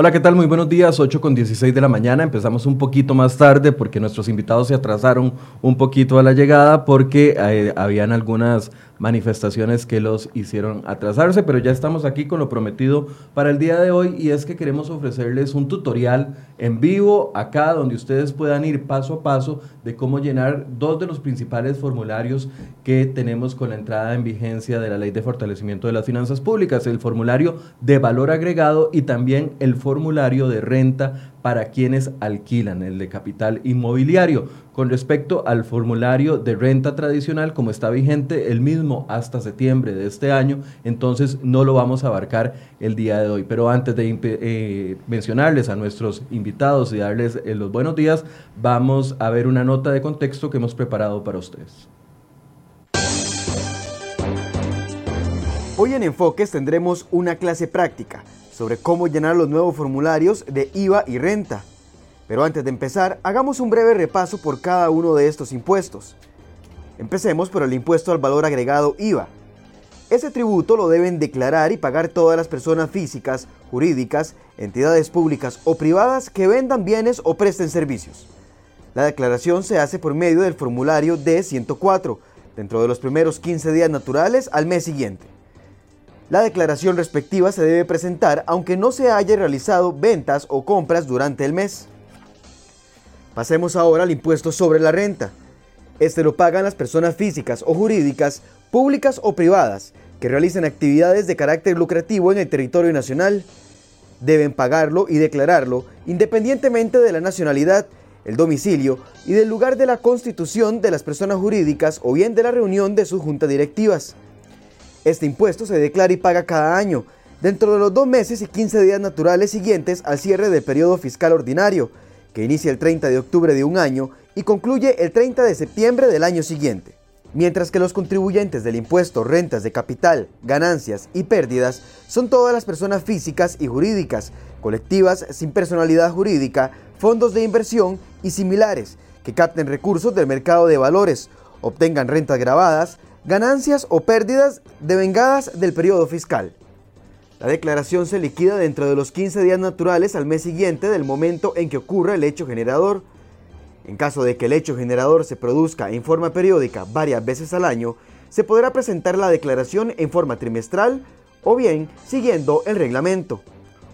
Hola, ¿qué tal? Muy buenos días, 8 con 16 de la mañana. Empezamos un poquito más tarde porque nuestros invitados se atrasaron un poquito a la llegada porque eh, habían algunas manifestaciones que los hicieron atrasarse, pero ya estamos aquí con lo prometido para el día de hoy y es que queremos ofrecerles un tutorial en vivo acá donde ustedes puedan ir paso a paso de cómo llenar dos de los principales formularios que tenemos con la entrada en vigencia de la Ley de Fortalecimiento de las Finanzas Públicas, el formulario de valor agregado y también el formulario de renta para quienes alquilan, el de capital inmobiliario. Con respecto al formulario de renta tradicional, como está vigente el mismo hasta septiembre de este año, entonces no lo vamos a abarcar el día de hoy. Pero antes de eh, mencionarles a nuestros invitados y darles eh, los buenos días, vamos a ver una nota de contexto que hemos preparado para ustedes. Hoy en Enfoques tendremos una clase práctica sobre cómo llenar los nuevos formularios de IVA y renta. Pero antes de empezar, hagamos un breve repaso por cada uno de estos impuestos. Empecemos por el impuesto al valor agregado IVA. Ese tributo lo deben declarar y pagar todas las personas físicas, jurídicas, entidades públicas o privadas que vendan bienes o presten servicios. La declaración se hace por medio del formulario D104, dentro de los primeros 15 días naturales al mes siguiente. La declaración respectiva se debe presentar aunque no se haya realizado ventas o compras durante el mes. Pasemos ahora al impuesto sobre la renta. Este lo pagan las personas físicas o jurídicas, públicas o privadas, que realicen actividades de carácter lucrativo en el territorio nacional. Deben pagarlo y declararlo independientemente de la nacionalidad, el domicilio y del lugar de la constitución de las personas jurídicas o bien de la reunión de sus juntas directivas. Este impuesto se declara y paga cada año, dentro de los dos meses y 15 días naturales siguientes al cierre del periodo fiscal ordinario, que inicia el 30 de octubre de un año y concluye el 30 de septiembre del año siguiente. Mientras que los contribuyentes del impuesto rentas de capital, ganancias y pérdidas son todas las personas físicas y jurídicas, colectivas sin personalidad jurídica, fondos de inversión y similares, que capten recursos del mercado de valores, obtengan rentas grabadas, ganancias o pérdidas devengadas del periodo fiscal. La declaración se liquida dentro de los 15 días naturales al mes siguiente del momento en que ocurra el hecho generador. En caso de que el hecho generador se produzca en forma periódica varias veces al año, se podrá presentar la declaración en forma trimestral o bien siguiendo el reglamento.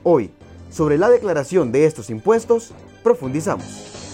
Hoy, sobre la declaración de estos impuestos, profundizamos.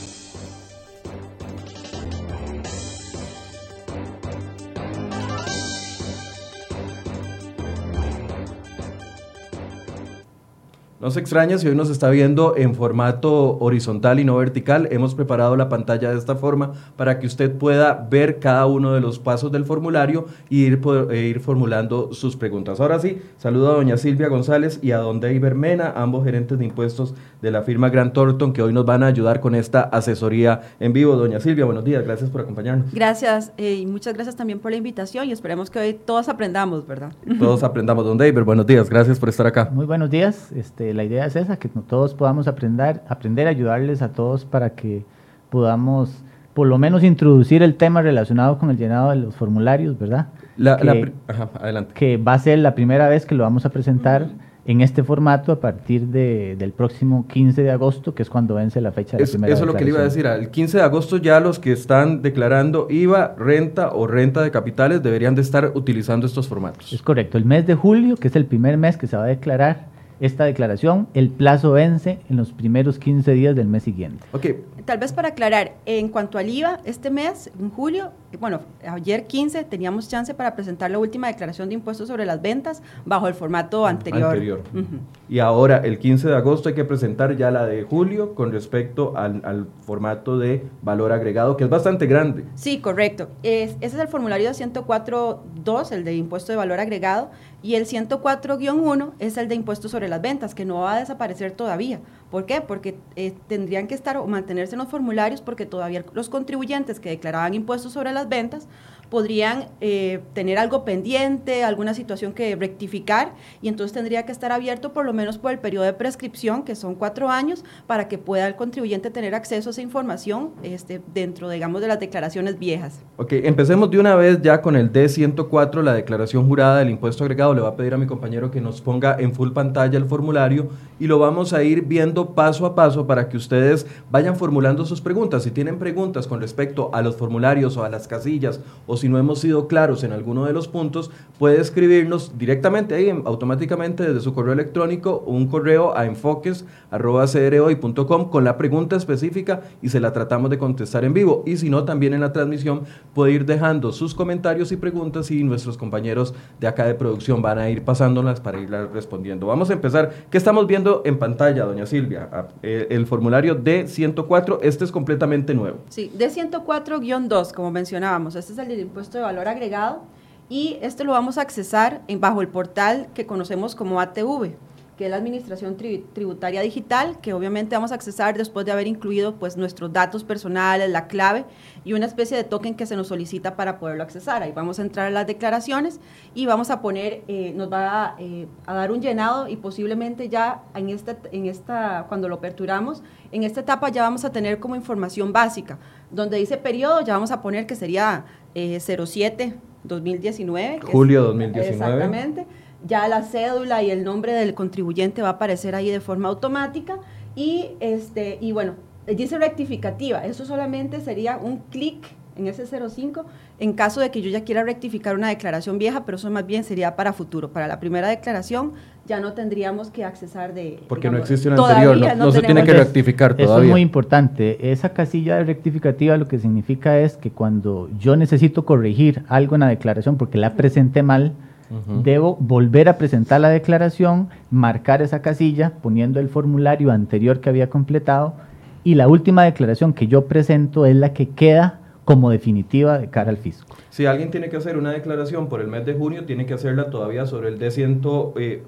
No se extraña si hoy nos está viendo en formato horizontal y no vertical. Hemos preparado la pantalla de esta forma para que usted pueda ver cada uno de los pasos del formulario y ir, e ir formulando sus preguntas. Ahora sí, saludo a doña Silvia González y a don David Bermena, ambos gerentes de impuestos de la firma Grant Thornton, que hoy nos van a ayudar con esta asesoría en vivo. Doña Silvia, buenos días, gracias por acompañarnos. Gracias eh, y muchas gracias también por la invitación y esperemos que hoy todos aprendamos, ¿verdad? Todos aprendamos. Don David, buenos días, gracias por estar acá. Muy buenos días. Este, la idea es esa, que todos podamos aprender, aprender a ayudarles a todos para que podamos por lo menos introducir el tema relacionado con el llenado de los formularios, ¿verdad? que, adelante. que va a ser la primera vez que lo vamos a presentar en este formato a partir de, del próximo 15 de agosto, que es cuando vence la fecha de la primera Eso es lo que le iba a decir. El 15 de agosto ya los que están declarando IVA, renta o renta de capitales deberían de estar utilizando estos formatos. Es correcto. El mes de julio, que es el primer mes que se va a declarar, esta declaración, el plazo vence en los primeros 15 días del mes siguiente. Okay. Tal vez para aclarar, en cuanto al IVA, este mes, en julio, bueno, ayer 15 teníamos chance para presentar la última declaración de impuestos sobre las ventas bajo el formato anterior. anterior. Y ahora, el 15 de agosto, hay que presentar ya la de julio con respecto al, formato de valor agregado, que es bastante grande. Sí, correcto. ese es el formulario 104.2, el de impuesto de valor agregado, y el 104-1 es el de impuestos sobre las ventas, que no va a desaparecer todavía. ¿Por qué? Porque eh, tendrían que estar o mantenerse en los formularios porque todavía los contribuyentes que declaraban impuestos sobre las ventas podrían eh, tener algo pendiente, alguna situación que rectificar, y entonces tendría que estar abierto por lo menos por el periodo de prescripción, que son cuatro años, para que pueda el contribuyente tener acceso a esa información este, dentro, digamos, de las declaraciones viejas. Ok, empecemos de una vez ya con el D104, la declaración jurada del impuesto agregado. Le voy a pedir a mi compañero que nos ponga en full pantalla el formulario y lo vamos a ir viendo paso a paso para que ustedes vayan formulando sus preguntas. Si tienen preguntas con respecto a los formularios o a las casillas o si no hemos sido claros en alguno de los puntos, puede escribirnos directamente ahí automáticamente desde su correo electrónico un correo a enfoques.com con la pregunta específica y se la tratamos de contestar en vivo. Y si no, también en la transmisión puede ir dejando sus comentarios y preguntas y nuestros compañeros de acá de producción van a ir pasándolas para irlas respondiendo. Vamos a empezar. ¿Qué estamos viendo en pantalla, doña Silvia? Ah, eh, el formulario D104, este es completamente nuevo. Sí, D104-2, como mencionábamos. Este es el impuesto de valor agregado y este lo vamos a accesar en, bajo el portal que conocemos como ATV que es la Administración Tributaria Digital, que obviamente vamos a accesar después de haber incluido pues, nuestros datos personales, la clave y una especie de token que se nos solicita para poderlo accesar. Ahí vamos a entrar a las declaraciones y vamos a poner, eh, nos va eh, a, dar un llenado y posiblemente ya en esta, en esta, cuando lo aperturamos, en esta etapa ya vamos a tener como información básica. Donde dice periodo, ya vamos a poner que sería 07 eh, 2019. Julio 2019. Exactamente ya la cédula y el nombre del contribuyente va a aparecer ahí de forma automática y, este, y bueno, dice rectificativa, eso solamente sería un clic en ese 05 en caso de que yo ya quiera rectificar una declaración vieja, pero eso más bien sería para futuro. Para la primera declaración ya no tendríamos que accesar de... Porque no existe una anterior, no, se tiene que rectificar todavía. Eso es muy importante. Esa casilla de rectificativa lo que significa es que cuando yo necesito corregir algo en la declaración porque la presenté mal, Debo volver a presentar la declaración, marcar esa casilla poniendo el formulario anterior que había completado y la última declaración que yo presento es la que queda como definitiva de cara al fisco. Si alguien tiene que hacer una declaración por el mes de junio, tiene que hacerla todavía sobre el D104, eh,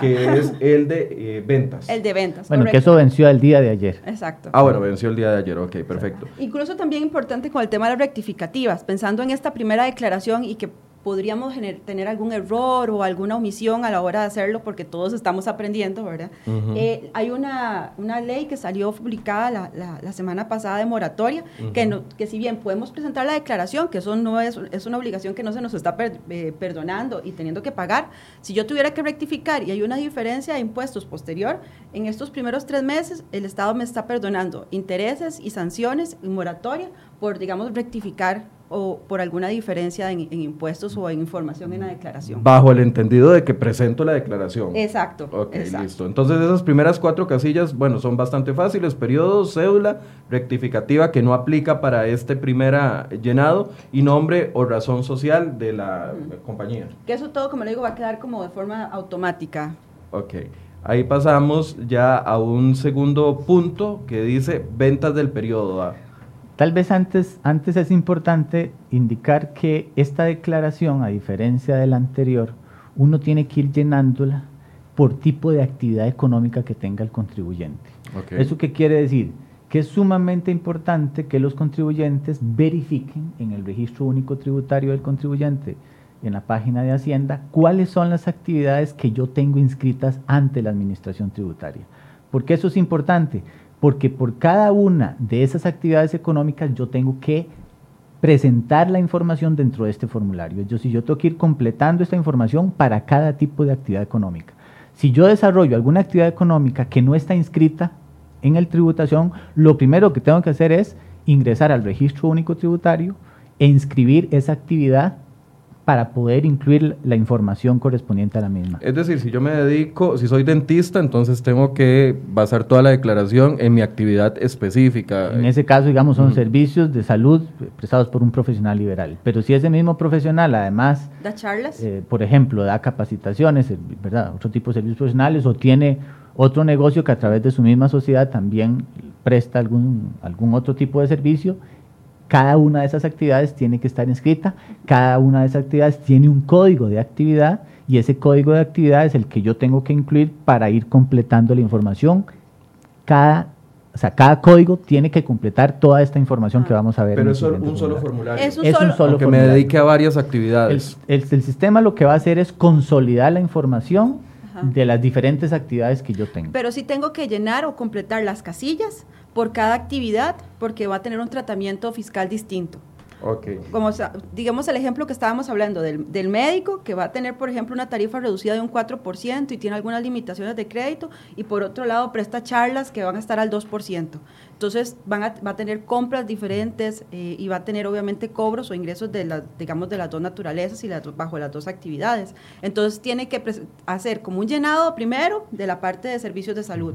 que es el de eh, ventas. El de ventas. Bueno, que eso venció el día de ayer. Exacto. Ah, bueno, venció el día de ayer, ok, perfecto. Incluso también importante con el tema de las rectificativas, pensando en esta primera declaración y que podríamos tener algún error o alguna omisión a la hora de hacerlo, porque todos estamos aprendiendo, ¿verdad? Eh, hay una, una, ley que salió publicada la, la, semana pasada de moratoria, que, no, que si bien podemos presentar la declaración, que eso no es, es una obligación que no se nos está eh, perdonando y teniendo que pagar, si yo tuviera que rectificar y hay una diferencia de impuestos posterior, en estos primeros tres meses el Estado me está perdonando intereses y sanciones y moratoria por, digamos, rectificar o por alguna diferencia en, impuestos o en información en la declaración. Bajo el entendido de que presento la declaración. Exacto. Ok, listo. Entonces esas primeras cuatro casillas, bueno, son bastante fáciles. Periodo, cédula, rectificativa que no aplica para este primer llenado y nombre o razón social de la compañía. Que eso todo, como le digo, va a quedar como de forma automática. Ok. Ahí pasamos ya a un segundo punto que dice ventas del periodo. Tal vez antes, antes es importante indicar que esta declaración, a diferencia de la anterior, uno tiene que ir llenándola por tipo de actividad económica que tenga el contribuyente. ¿Eso qué quiere decir? Que es sumamente importante que los contribuyentes verifiquen en el registro único tributario del contribuyente, en la página de Hacienda, cuáles son las actividades que yo tengo inscritas ante la administración tributaria. ¿Por qué eso es importante? Porque por cada una de esas actividades económicas yo tengo que presentar la información dentro de este formulario. Yo, si yo tengo que ir completando esta información para cada tipo de actividad económica. Si yo desarrollo alguna actividad económica que no está inscrita en el tributación, lo primero que tengo que hacer es ingresar al registro único tributario e inscribir esa actividad para poder incluir la información correspondiente a la misma. Es decir, si yo me dedico, si soy dentista, entonces tengo que basar toda la declaración en mi actividad específica. En ese caso, digamos, son servicios de salud prestados por un profesional liberal. Pero si ese mismo profesional, además... ¿Da charlas? Eh, por ejemplo, da capacitaciones, eh, ¿verdad? Otro tipo de servicios profesionales o tiene otro negocio que a través de su misma sociedad también presta algún, algún otro tipo de servicio, cada una de esas actividades tiene que estar inscrita, cada una de esas actividades tiene un código de actividad y ese código de actividad es el que yo tengo que incluir para ir completando la información cada o sea, cada código tiene que completar toda esta información que ah. vamos a ver. Pero es un solo formulario. Es un, solo, formulario. Que me dedique a varias actividades. El, el, sistema lo que va a hacer es consolidar la información de las diferentes actividades que yo tengo. Pero sí tengo que llenar o completar las casillas por cada actividad porque va a tener un tratamiento fiscal distinto. Okay. Como digamos el ejemplo que estábamos hablando del, del, médico, que va a tener, por ejemplo, una tarifa reducida de un 4% y tiene algunas limitaciones de crédito, y por otro lado presta charlas que van a estar al 2%. Entonces van a, va a tener compras diferentes eh, y va a tener obviamente cobros o ingresos de las, digamos, de las dos naturalezas y las, bajo las dos actividades. Entonces tiene que hacer como un llenado primero de la parte de servicios de salud,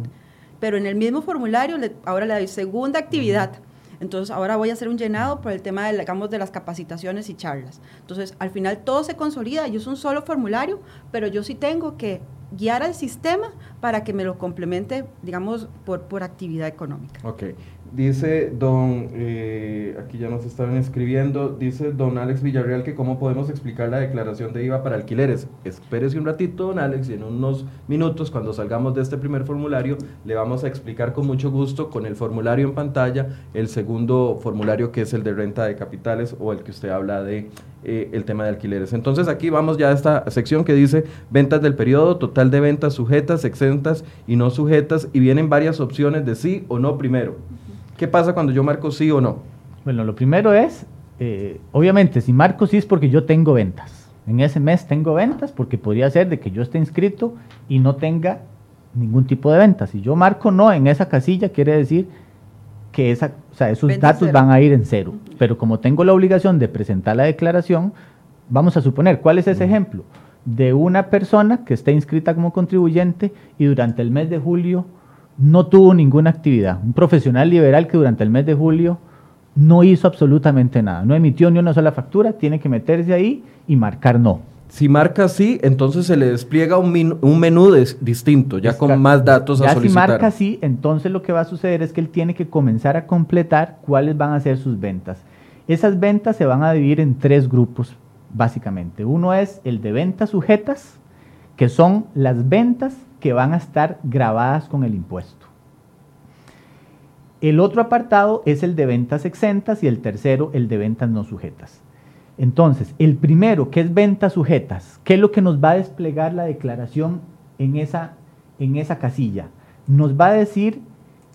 pero en el mismo formulario ahora le doy segunda actividad entonces, ahora voy a hacer un llenado por el tema de, digamos, de las capacitaciones y charlas. Entonces, al final todo se consolida y es un solo formulario, pero yo sí tengo que guiar al sistema para que me lo complemente, digamos, por, por actividad económica. Ok. Dice don, eh, aquí ya nos estaban escribiendo, dice don Alex Villarreal que cómo podemos explicar la declaración de IVA para alquileres. Espérese un ratito, don Alex, y en unos minutos, cuando salgamos de este primer formulario, le vamos a explicar con mucho gusto, con el formulario en pantalla, el segundo formulario que es el de renta de capitales o el que usted habla de eh, el tema de alquileres. Entonces aquí vamos ya a esta sección que dice ventas del periodo, total de ventas sujetas, exentas y no sujetas, y vienen varias opciones de sí o no primero. ¿Qué pasa cuando yo marco sí o no? Bueno, lo primero es, eh, obviamente, si marco sí es porque yo tengo ventas. En ese mes tengo ventas porque podría ser de que yo esté inscrito y no tenga ningún tipo de ventas. Si yo marco no en esa casilla, quiere decir que esa, o sea, esos datos van a ir en cero. Pero como tengo la obligación de presentar la declaración, vamos a suponer, ¿cuál es ese ejemplo? De una persona que está inscrita como contribuyente y durante el mes de julio no tuvo ninguna actividad. Un profesional liberal que durante el mes de julio no hizo absolutamente nada, no emitió ni una sola factura, tiene que meterse ahí y marcar no. Si marca sí, entonces se le despliega un, menú distinto, ya con más datos a solicitar. Si marca sí, entonces lo que va a suceder es que él tiene que comenzar a completar cuáles van a ser sus ventas. Esas ventas se van a dividir en tres grupos, básicamente. Uno es el de ventas sujetas, que son las ventas que van a estar grabadas con el impuesto. El otro apartado es el de ventas exentas y el tercero el de ventas no sujetas. Entonces, el primero, que es ventas sujetas, ¿qué es lo que nos va a desplegar la declaración en esa, en esa casilla? Nos va a decir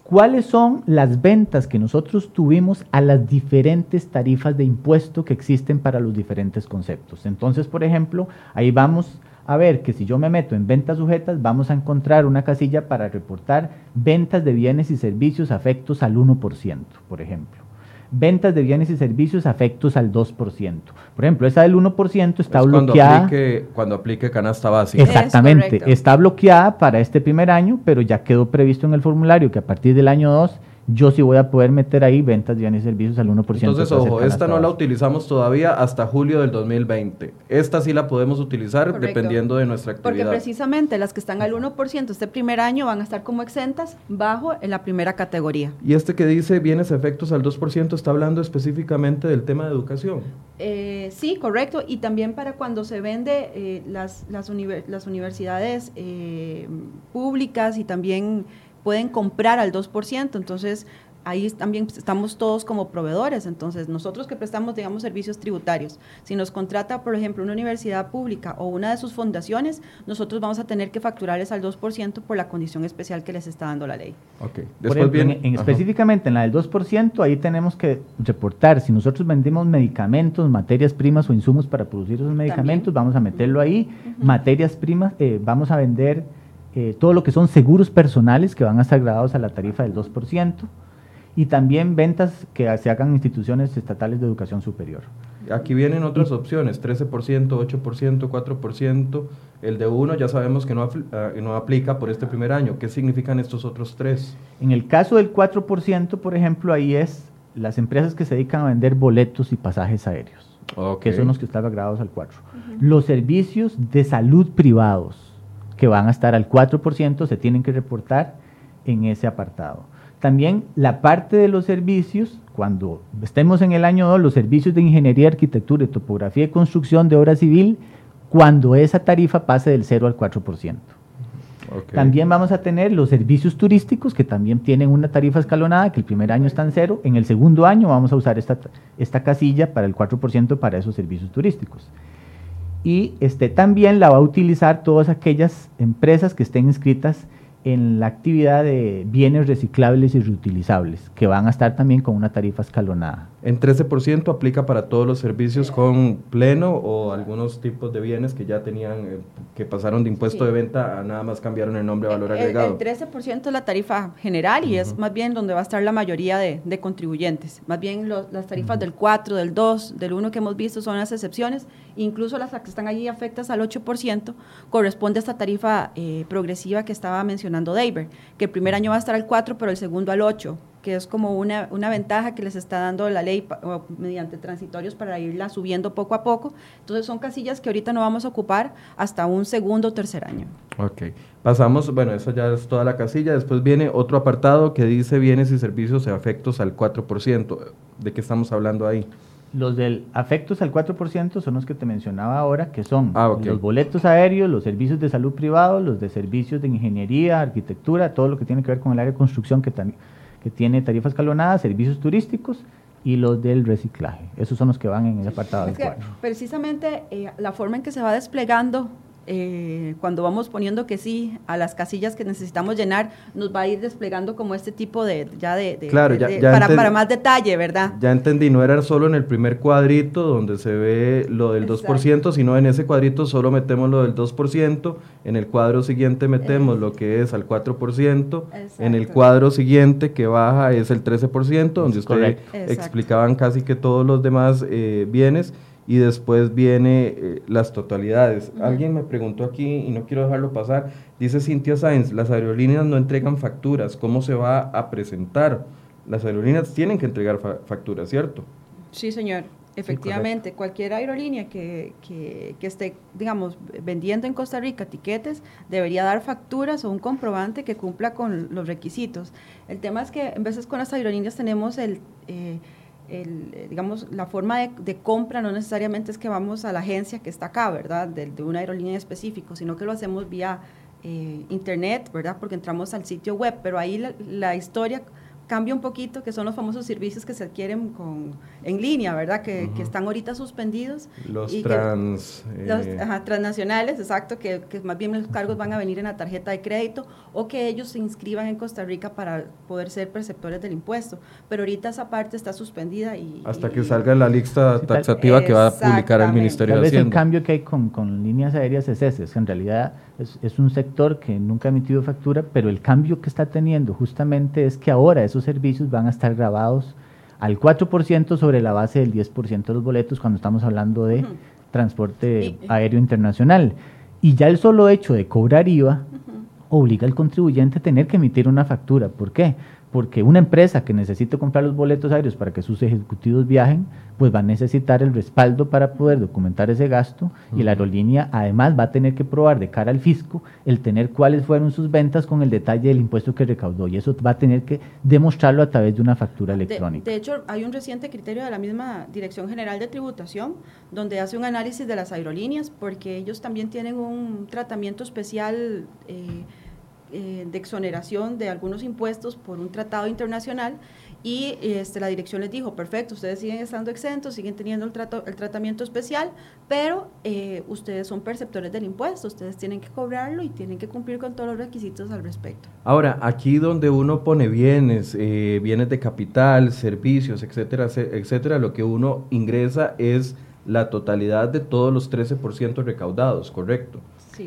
cuáles son las ventas que nosotros tuvimos a las diferentes tarifas de impuesto que existen para los diferentes conceptos. Entonces, por ejemplo, ahí vamos a ver que si yo me meto en ventas sujetas, vamos a encontrar una casilla para reportar ventas de bienes y servicios afectos al 1%, por ejemplo. Ventas de bienes y servicios afectos al 2%. Por ejemplo, esa del 1% está bloqueada. Cuando aplique, cuando aplique canasta básica. Exactamente. Está bloqueada para este primer año, pero ya quedó previsto en el formulario que a partir del año 2 yo sí voy a poder meter ahí ventas bienes y servicios al 1%. Entonces, ojo, esta no la utilizamos todavía hasta julio del 2020. Esta sí la podemos utilizar dependiendo de nuestra actividad. Porque precisamente las que están al 1% este primer año van a estar como exentas bajo en la primera categoría. Y este que dice bienes efectos al 2% está hablando específicamente del tema de educación. Eh, sí, correcto. Y también para cuando se vende eh, las, las, las, universidades eh, públicas y también pueden comprar al 2%, entonces ahí también estamos todos como proveedores. Entonces, nosotros que prestamos, digamos, servicios tributarios, si nos contrata, por ejemplo, una universidad pública o una de sus fundaciones, nosotros vamos a tener que facturarles al 2% por la condición especial que les está dando la ley. Okay. Después bien, en, específicamente en la del 2%, ahí tenemos que reportar, si nosotros vendemos medicamentos, materias primas o insumos para producir esos medicamentos, vamos a meterlo ahí. Materias primas, eh, vamos a vender eh, todo lo que son seguros personales que van a estar grabados a la tarifa del 2% y también ventas que se hagan instituciones estatales de educación superior. Aquí vienen otras opciones, 13%, 8%, 4%. El de uno ya sabemos que no, ah, no aplica por este primer año. ¿Qué significan estos otros tres? En el caso del 4%, por ejemplo, ahí es las empresas que se dedican a vender boletos y pasajes aéreos, que son los que están grabados al 4%. Los servicios de salud privados, que van a estar al 4%, se tienen que reportar en ese apartado. También la parte de los servicios, cuando estemos en el año 2, los servicios de ingeniería, arquitectura y topografía y construcción de obra civil, cuando esa tarifa pase del 0 al 4%. También vamos a tener los servicios turísticos que también tienen una tarifa escalonada, que el primer año está en cero, en el segundo año vamos a usar esta, esta casilla para el 4% para esos servicios turísticos. Y este, también la va a utilizar todas aquellas empresas que estén inscritas en la actividad de bienes reciclables y reutilizables, que van a estar también con una tarifa escalonada. ¿En 13% aplica para todos los servicios con pleno o algunos tipos de bienes que ya tenían, eh, que pasaron de impuesto de venta a nada más cambiaron el nombre de valor agregado? El, 13% es la tarifa general y es más bien donde va a estar la mayoría de, contribuyentes. Más bien las tarifas del 4, del 2, del 1 que hemos visto son las excepciones, incluso las que están allí afectas al 8%, corresponde a esta tarifa eh, progresiva que estaba mencionando Fernando que el primer año va a estar al 4, pero el segundo al 8, que es como una, una ventaja que les está dando la ley mediante transitorios para irla subiendo poco a poco. Entonces son casillas que ahorita no vamos a ocupar hasta un segundo o tercer año. Ok, pasamos, bueno, eso ya es toda la casilla, después viene otro apartado que dice bienes y servicios afectos al 4%. ¿De qué estamos hablando ahí? Los del afectos al 4% son los que te mencionaba ahora, que son ah, los boletos aéreos, los servicios de salud privado, los de servicios de ingeniería, arquitectura, todo lo que tiene que ver con el área de construcción que, que tiene tarifas escalonadas, servicios turísticos y los del reciclaje. Esos son los que van en el apartado del 4. Precisamente eh, la forma en que se va desplegando eh, cuando vamos poniendo que sí a las casillas que necesitamos llenar, nos va a ir desplegando como este tipo de, ya de, claro, para, para, más detalle, ¿verdad? Ya entendí, no era solo en el primer cuadrito donde se ve lo del 2%, sino en ese cuadrito solo metemos lo del 2%, en el cuadro siguiente metemos lo que es al 4%, en el cuadro siguiente que baja es el 13%, donde ustedes explicaban casi que todos los demás eh, bienes y después viene eh, las totalidades. Alguien me preguntó aquí y no quiero dejarlo pasar, dice Cintia Sáenz, las aerolíneas no entregan facturas, ¿cómo se va a presentar? Las aerolíneas tienen que entregar facturas, ¿cierto? Sí, señor. Efectivamente, cualquier aerolínea que, que, que, esté, digamos, vendiendo en Costa Rica tiquetes debería dar facturas o un comprobante que cumpla con los requisitos. El tema es que en veces con las aerolíneas tenemos el... Eh, el, eh, digamos, la forma de, compra no necesariamente es que vamos a la agencia que está acá, ¿verdad? De, una aerolínea en específico, sino que lo hacemos vía eh, internet, ¿verdad? Porque entramos al sitio web, pero ahí la, la historia cambia un poquito, que son los famosos servicios que se adquieren con, en línea, ¿verdad? Que, que están ahorita suspendidos. Los trans... los, eh, transnacionales, exacto, que, que, más bien los cargos van a venir en la tarjeta de crédito o que ellos se inscriban en Costa Rica para poder ser perceptores del impuesto. Pero ahorita esa parte está suspendida y... Hasta que salga la lista taxativa que va a publicar el Ministerio de Hacienda. el cambio que hay con, con líneas aéreas es ese, es en realidad es, es, un sector que nunca ha emitido factura, pero el cambio que está teniendo justamente es que ahora esos servicios van a estar grabados al 4% sobre la base del 10% de los boletos cuando estamos hablando de transporte aéreo internacional. Y ya el solo hecho de cobrar IVA obliga al contribuyente a tener que emitir una factura. ¿Por qué? Porque una empresa que necesite comprar los boletos aéreos para que sus ejecutivos viajen, pues va a necesitar el respaldo para poder documentar ese gasto y la aerolínea además va a tener que probar de cara al fisco el tener cuáles fueron sus ventas con el detalle del impuesto que recaudó y eso va a tener que demostrarlo a través de una factura electrónica. De, hecho, hay un reciente criterio de la misma Dirección General de Tributación donde hace un análisis de las aerolíneas porque ellos también tienen un tratamiento especial. Eh, eh, de exoneración de algunos impuestos por un tratado internacional y este, la dirección les dijo, perfecto, ustedes siguen estando exentos, siguen teniendo el, trato, el tratamiento especial, pero eh, ustedes son perceptores del impuesto, ustedes tienen que cobrarlo y tienen que cumplir con todos los requisitos al respecto. Ahora, aquí donde uno pone bienes, eh, bienes de capital, servicios, etcétera, etcétera, lo que uno ingresa es la totalidad de todos los 13% recaudados, ¿correcto?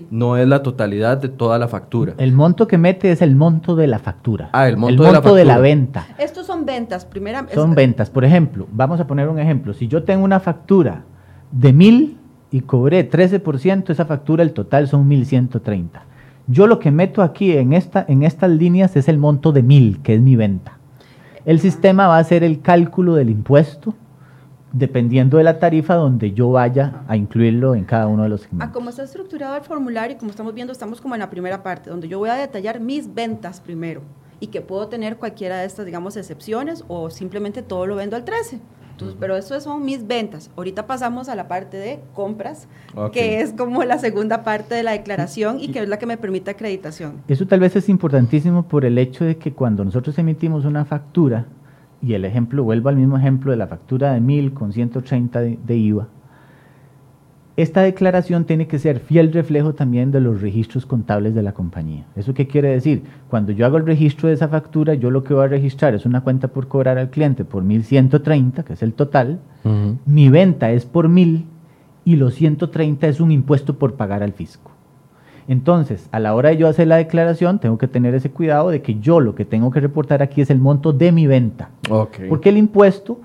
No es la totalidad de toda la factura. El monto que mete es el monto de la factura. Ah, el monto, de, la venta. Estos son ventas, primera. Son ventas. Por ejemplo, vamos a poner un ejemplo. Si yo tengo una factura de mil y cobré 13%, esa factura, el total son 1130. Yo lo que meto aquí en, esta, en estas líneas es el monto de mil, que es mi venta. El sistema va a hacer el cálculo del impuesto dependiendo de la tarifa donde yo vaya a incluirlo en cada uno de los segmentos. Ah, como está estructurado el formulario, como estamos viendo, estamos como en la primera parte, donde yo voy a detallar mis ventas primero y que puedo tener cualquiera de estas, digamos, excepciones o simplemente todo lo vendo al 13. Entonces, pero eso son mis ventas. Ahorita pasamos a la parte de compras, que es como la segunda parte de la declaración y que es la que me permite acreditación. Eso tal vez es importantísimo por el hecho de que cuando nosotros emitimos una factura, y el ejemplo, vuelvo al mismo ejemplo de la factura de 1000 con 130 de IVA, esta declaración tiene que ser fiel reflejo también de los registros contables de la compañía. ¿Eso qué quiere decir? Cuando yo hago el registro de esa factura, yo lo que voy a registrar es una cuenta por cobrar al cliente por 1.130, que es el total. Mi venta es por 1.000 y los 130 es un impuesto por pagar al fisco. Entonces, a la hora de yo hacer la declaración, tengo que tener ese cuidado de que yo lo que tengo que reportar aquí es el monto de mi venta. Porque el impuesto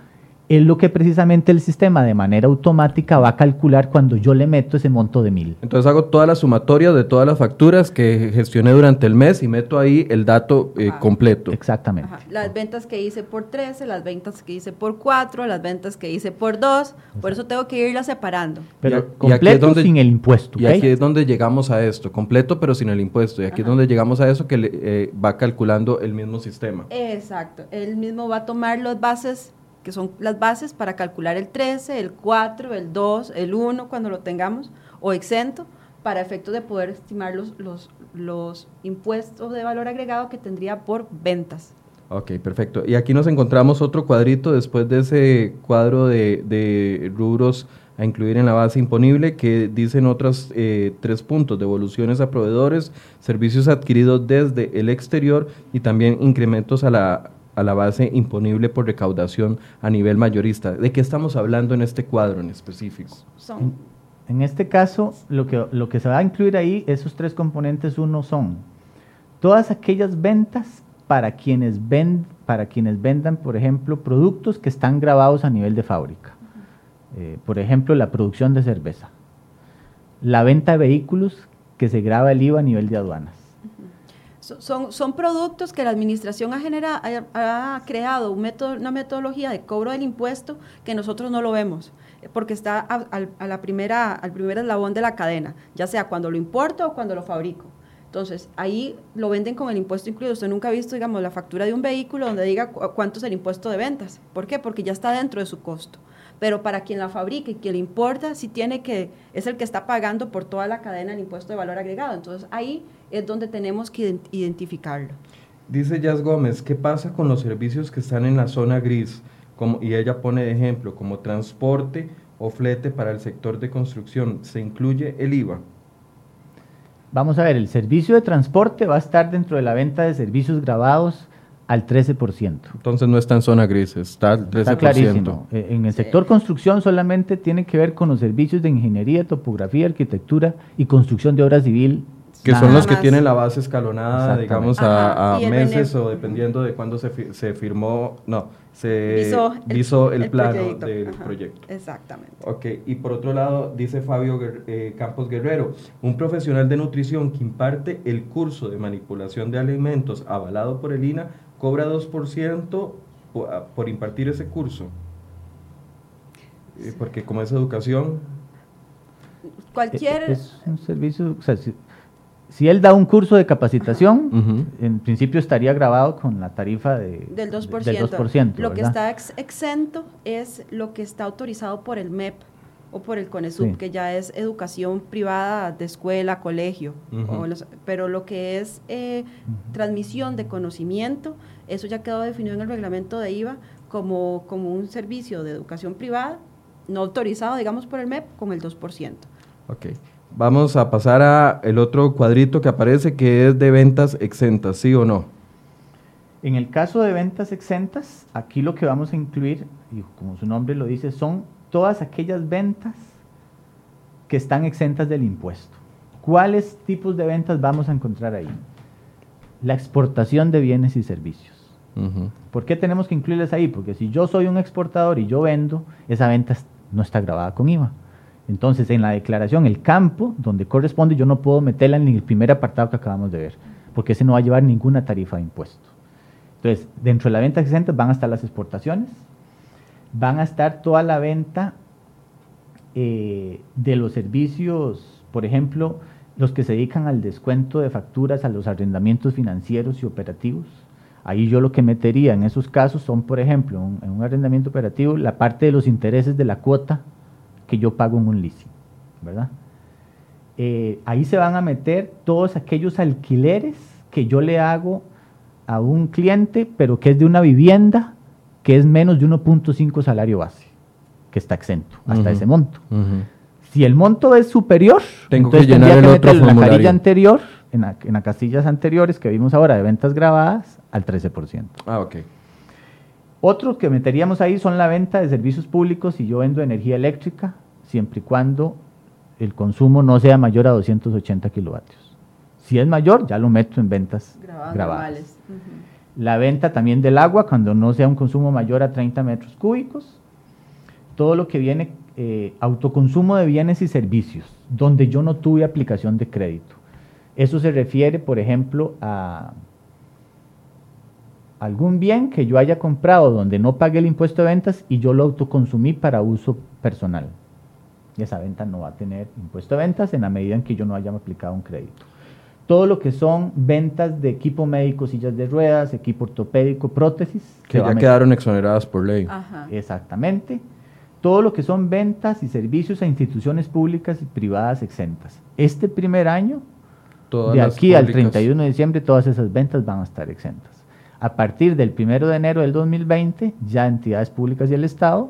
es lo que precisamente el sistema de manera automática va a calcular cuando yo le meto ese monto de mil. Entonces hago toda la sumatoria de todas las facturas que gestioné durante el mes y meto ahí el dato eh, completo. Exactamente. Las ventas que hice por 13, las ventas que hice por 4, las ventas que hice por 2, por eso tengo que irlas separando. Pero completo sin el impuesto. Y aquí es donde llegamos a esto, completo pero sin el impuesto. Y aquí es donde llegamos a eso que eh, va calculando el mismo sistema. Exacto, él mismo va a tomar las bases que son las bases para calcular el 13, el 4, el 2, el 1 cuando lo tengamos, o exento, para efectos de poder estimar los, los, los impuestos de valor agregado que tendría por ventas. Ok, perfecto. Y aquí nos encontramos otro cuadrito después de ese cuadro de, de rubros a incluir en la base imponible que dicen otros eh, tres puntos, devoluciones a proveedores, servicios adquiridos desde el exterior y también incrementos a la a la base imponible por recaudación a nivel mayorista. ¿De qué estamos hablando en este cuadro en específico? En, este caso, lo que, lo que se va a incluir ahí, esos tres componentes, uno son todas aquellas ventas para quienes, ven, para quienes vendan, por ejemplo, productos que están grabados a nivel de fábrica. Eh, por ejemplo, la producción de cerveza. La venta de vehículos que se graba el IVA a nivel de aduanas son, son productos que la administración ha, genera, ha, creado un método, una metodología de cobro del impuesto que nosotros no lo vemos, porque está a, la primera, al primer eslabón de la cadena, ya sea cuando lo importo o cuando lo fabrico. Entonces, ahí lo venden con el impuesto incluido. Usted nunca ha visto, digamos, la factura de un vehículo donde diga cuánto es el impuesto de ventas. ¿Por qué? Porque ya está dentro de su costo. Pero para quien la fabrica y quien le importa, sí tiene que, es el que está pagando por toda la cadena el impuesto de valor agregado. Entonces, ahí es donde tenemos que identificarlo. Dice Jazz Gómez, ¿qué pasa con los servicios que están en la zona gris? Como, y ella pone de ejemplo, como transporte o flete para el sector de construcción. ¿Se incluye el IVA? Vamos a ver, el servicio de transporte va a estar dentro de la venta de servicios grabados al 13%. Entonces no está en zona gris, está al 13%. Está clarísimo. Eh, en el sector construcción solamente tiene que ver con los servicios de ingeniería, topografía, arquitectura y construcción de obra civil que son los que tienen la base escalonada, digamos, a, meses o dependiendo de cuándo se, se firmó, no, se visó el, plano del proyecto. Exactamente. Ok, y por otro lado, dice Fabio eh, Campos Guerrero, un profesional de nutrición que imparte el curso de manipulación de alimentos avalado por el INA cobra 2% por, por impartir ese curso. Eh, porque como es educación... Cualquier... Es un servicio, o sea, si él da un curso de capacitación, en principio estaría grabado con la tarifa de, del 2%. lo que está exento es lo que está autorizado por el MEP o por el CONESUB, que ya es educación privada de escuela, colegio. pero lo que es eh, transmisión de conocimiento, eso ya quedó definido en el reglamento de IVA como, como un servicio de educación privada, no autorizado, digamos, por el MEP, con el 2%. Ok. Vamos a pasar a el otro cuadrito que aparece que es de ventas exentas, ¿sí o no? En el caso de ventas exentas, aquí lo que vamos a incluir, y como su nombre lo dice, son todas aquellas ventas que están exentas del impuesto. ¿Cuáles tipos de ventas vamos a encontrar ahí? La exportación de bienes y servicios. ¿Por qué tenemos que incluirles ahí? Porque si yo soy un exportador y yo vendo, esa venta no está grabada con IVA. Entonces, en la declaración, el campo donde corresponde, yo no puedo meterla en el primer apartado que acabamos de ver, porque ese no va a llevar ninguna tarifa de impuesto. Entonces, dentro de la venta exenta van a estar las exportaciones, van a estar toda la venta eh, de los servicios, por ejemplo, los que se dedican al descuento de facturas, a los arrendamientos financieros y operativos, Ahí yo lo que metería en esos casos son, por ejemplo, en un arrendamiento operativo, la parte de los intereses de la cuota que yo pago en un leasing, ¿verdad? Eh, ahí se van a meter todos aquellos alquileres que yo le hago a un cliente, pero que es de una vivienda que es menos de 1.5 salario base, que está exento hasta ese monto. Si el monto es superior, tengo que llenar el otro en la casilla anterior, en, las casillas anteriores que vimos ahora de ventas grabadas, al 13%. Ah, ok. Otros que meteríamos ahí son la venta de servicios públicos si yo vendo energía eléctrica, siempre y cuando el consumo no sea mayor a 280 kilovatios. Si es mayor, ya lo meto en ventas grabadas. La venta también del agua, cuando no sea un consumo mayor a 30 metros cúbicos. Todo lo que viene, eh, autoconsumo de bienes y servicios, donde yo no tuve aplicación de crédito. Eso se refiere, por ejemplo, a algún bien que yo haya comprado donde no pagué el impuesto de ventas y yo lo autoconsumí para uso personal. Y esa venta no va a tener impuesto de ventas en la medida en que yo no haya aplicado un crédito. Todo lo que son ventas de equipo médico, sillas de ruedas, equipo ortopédico, prótesis. Que ya quedaron exoneradas por ley. Exactamente. Todo lo que son ventas y servicios a instituciones públicas y privadas exentas. Este primer año, de aquí al 31 de diciembre, todas esas ventas van a estar exentas a partir del 1 de enero del 2020, ya entidades públicas y el Estado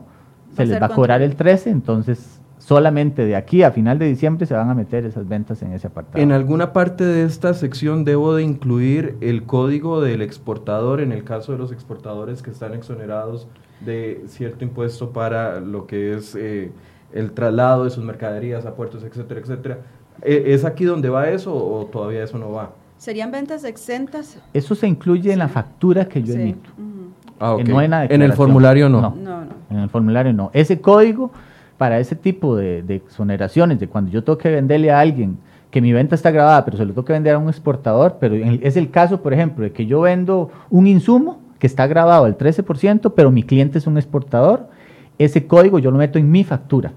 se les va a cobrar el 13, entonces solamente de aquí a final de diciembre se van a meter esas ventas en ese apartado. En alguna parte de esta sección debo de incluir el código del exportador en el caso de los exportadores que están exonerados de cierto impuesto para lo que es eh, el traslado de sus mercaderías a puertos, etcétera, etcétera. ¿E-, ¿Es aquí donde va eso o todavía eso no va? ¿Serían ventas exentas? Eso se incluye en la factura que yo emito. ah, en, el formulario no. No. no. En el formulario no. Ese código para ese tipo de, exoneraciones, de cuando yo tengo que venderle a alguien que mi venta está grabada, pero se lo tengo que vender a un exportador, pero es el caso, por ejemplo, de que yo vendo un insumo que está grabado al 13%, pero mi cliente es un exportador, ese código yo lo meto en mi factura.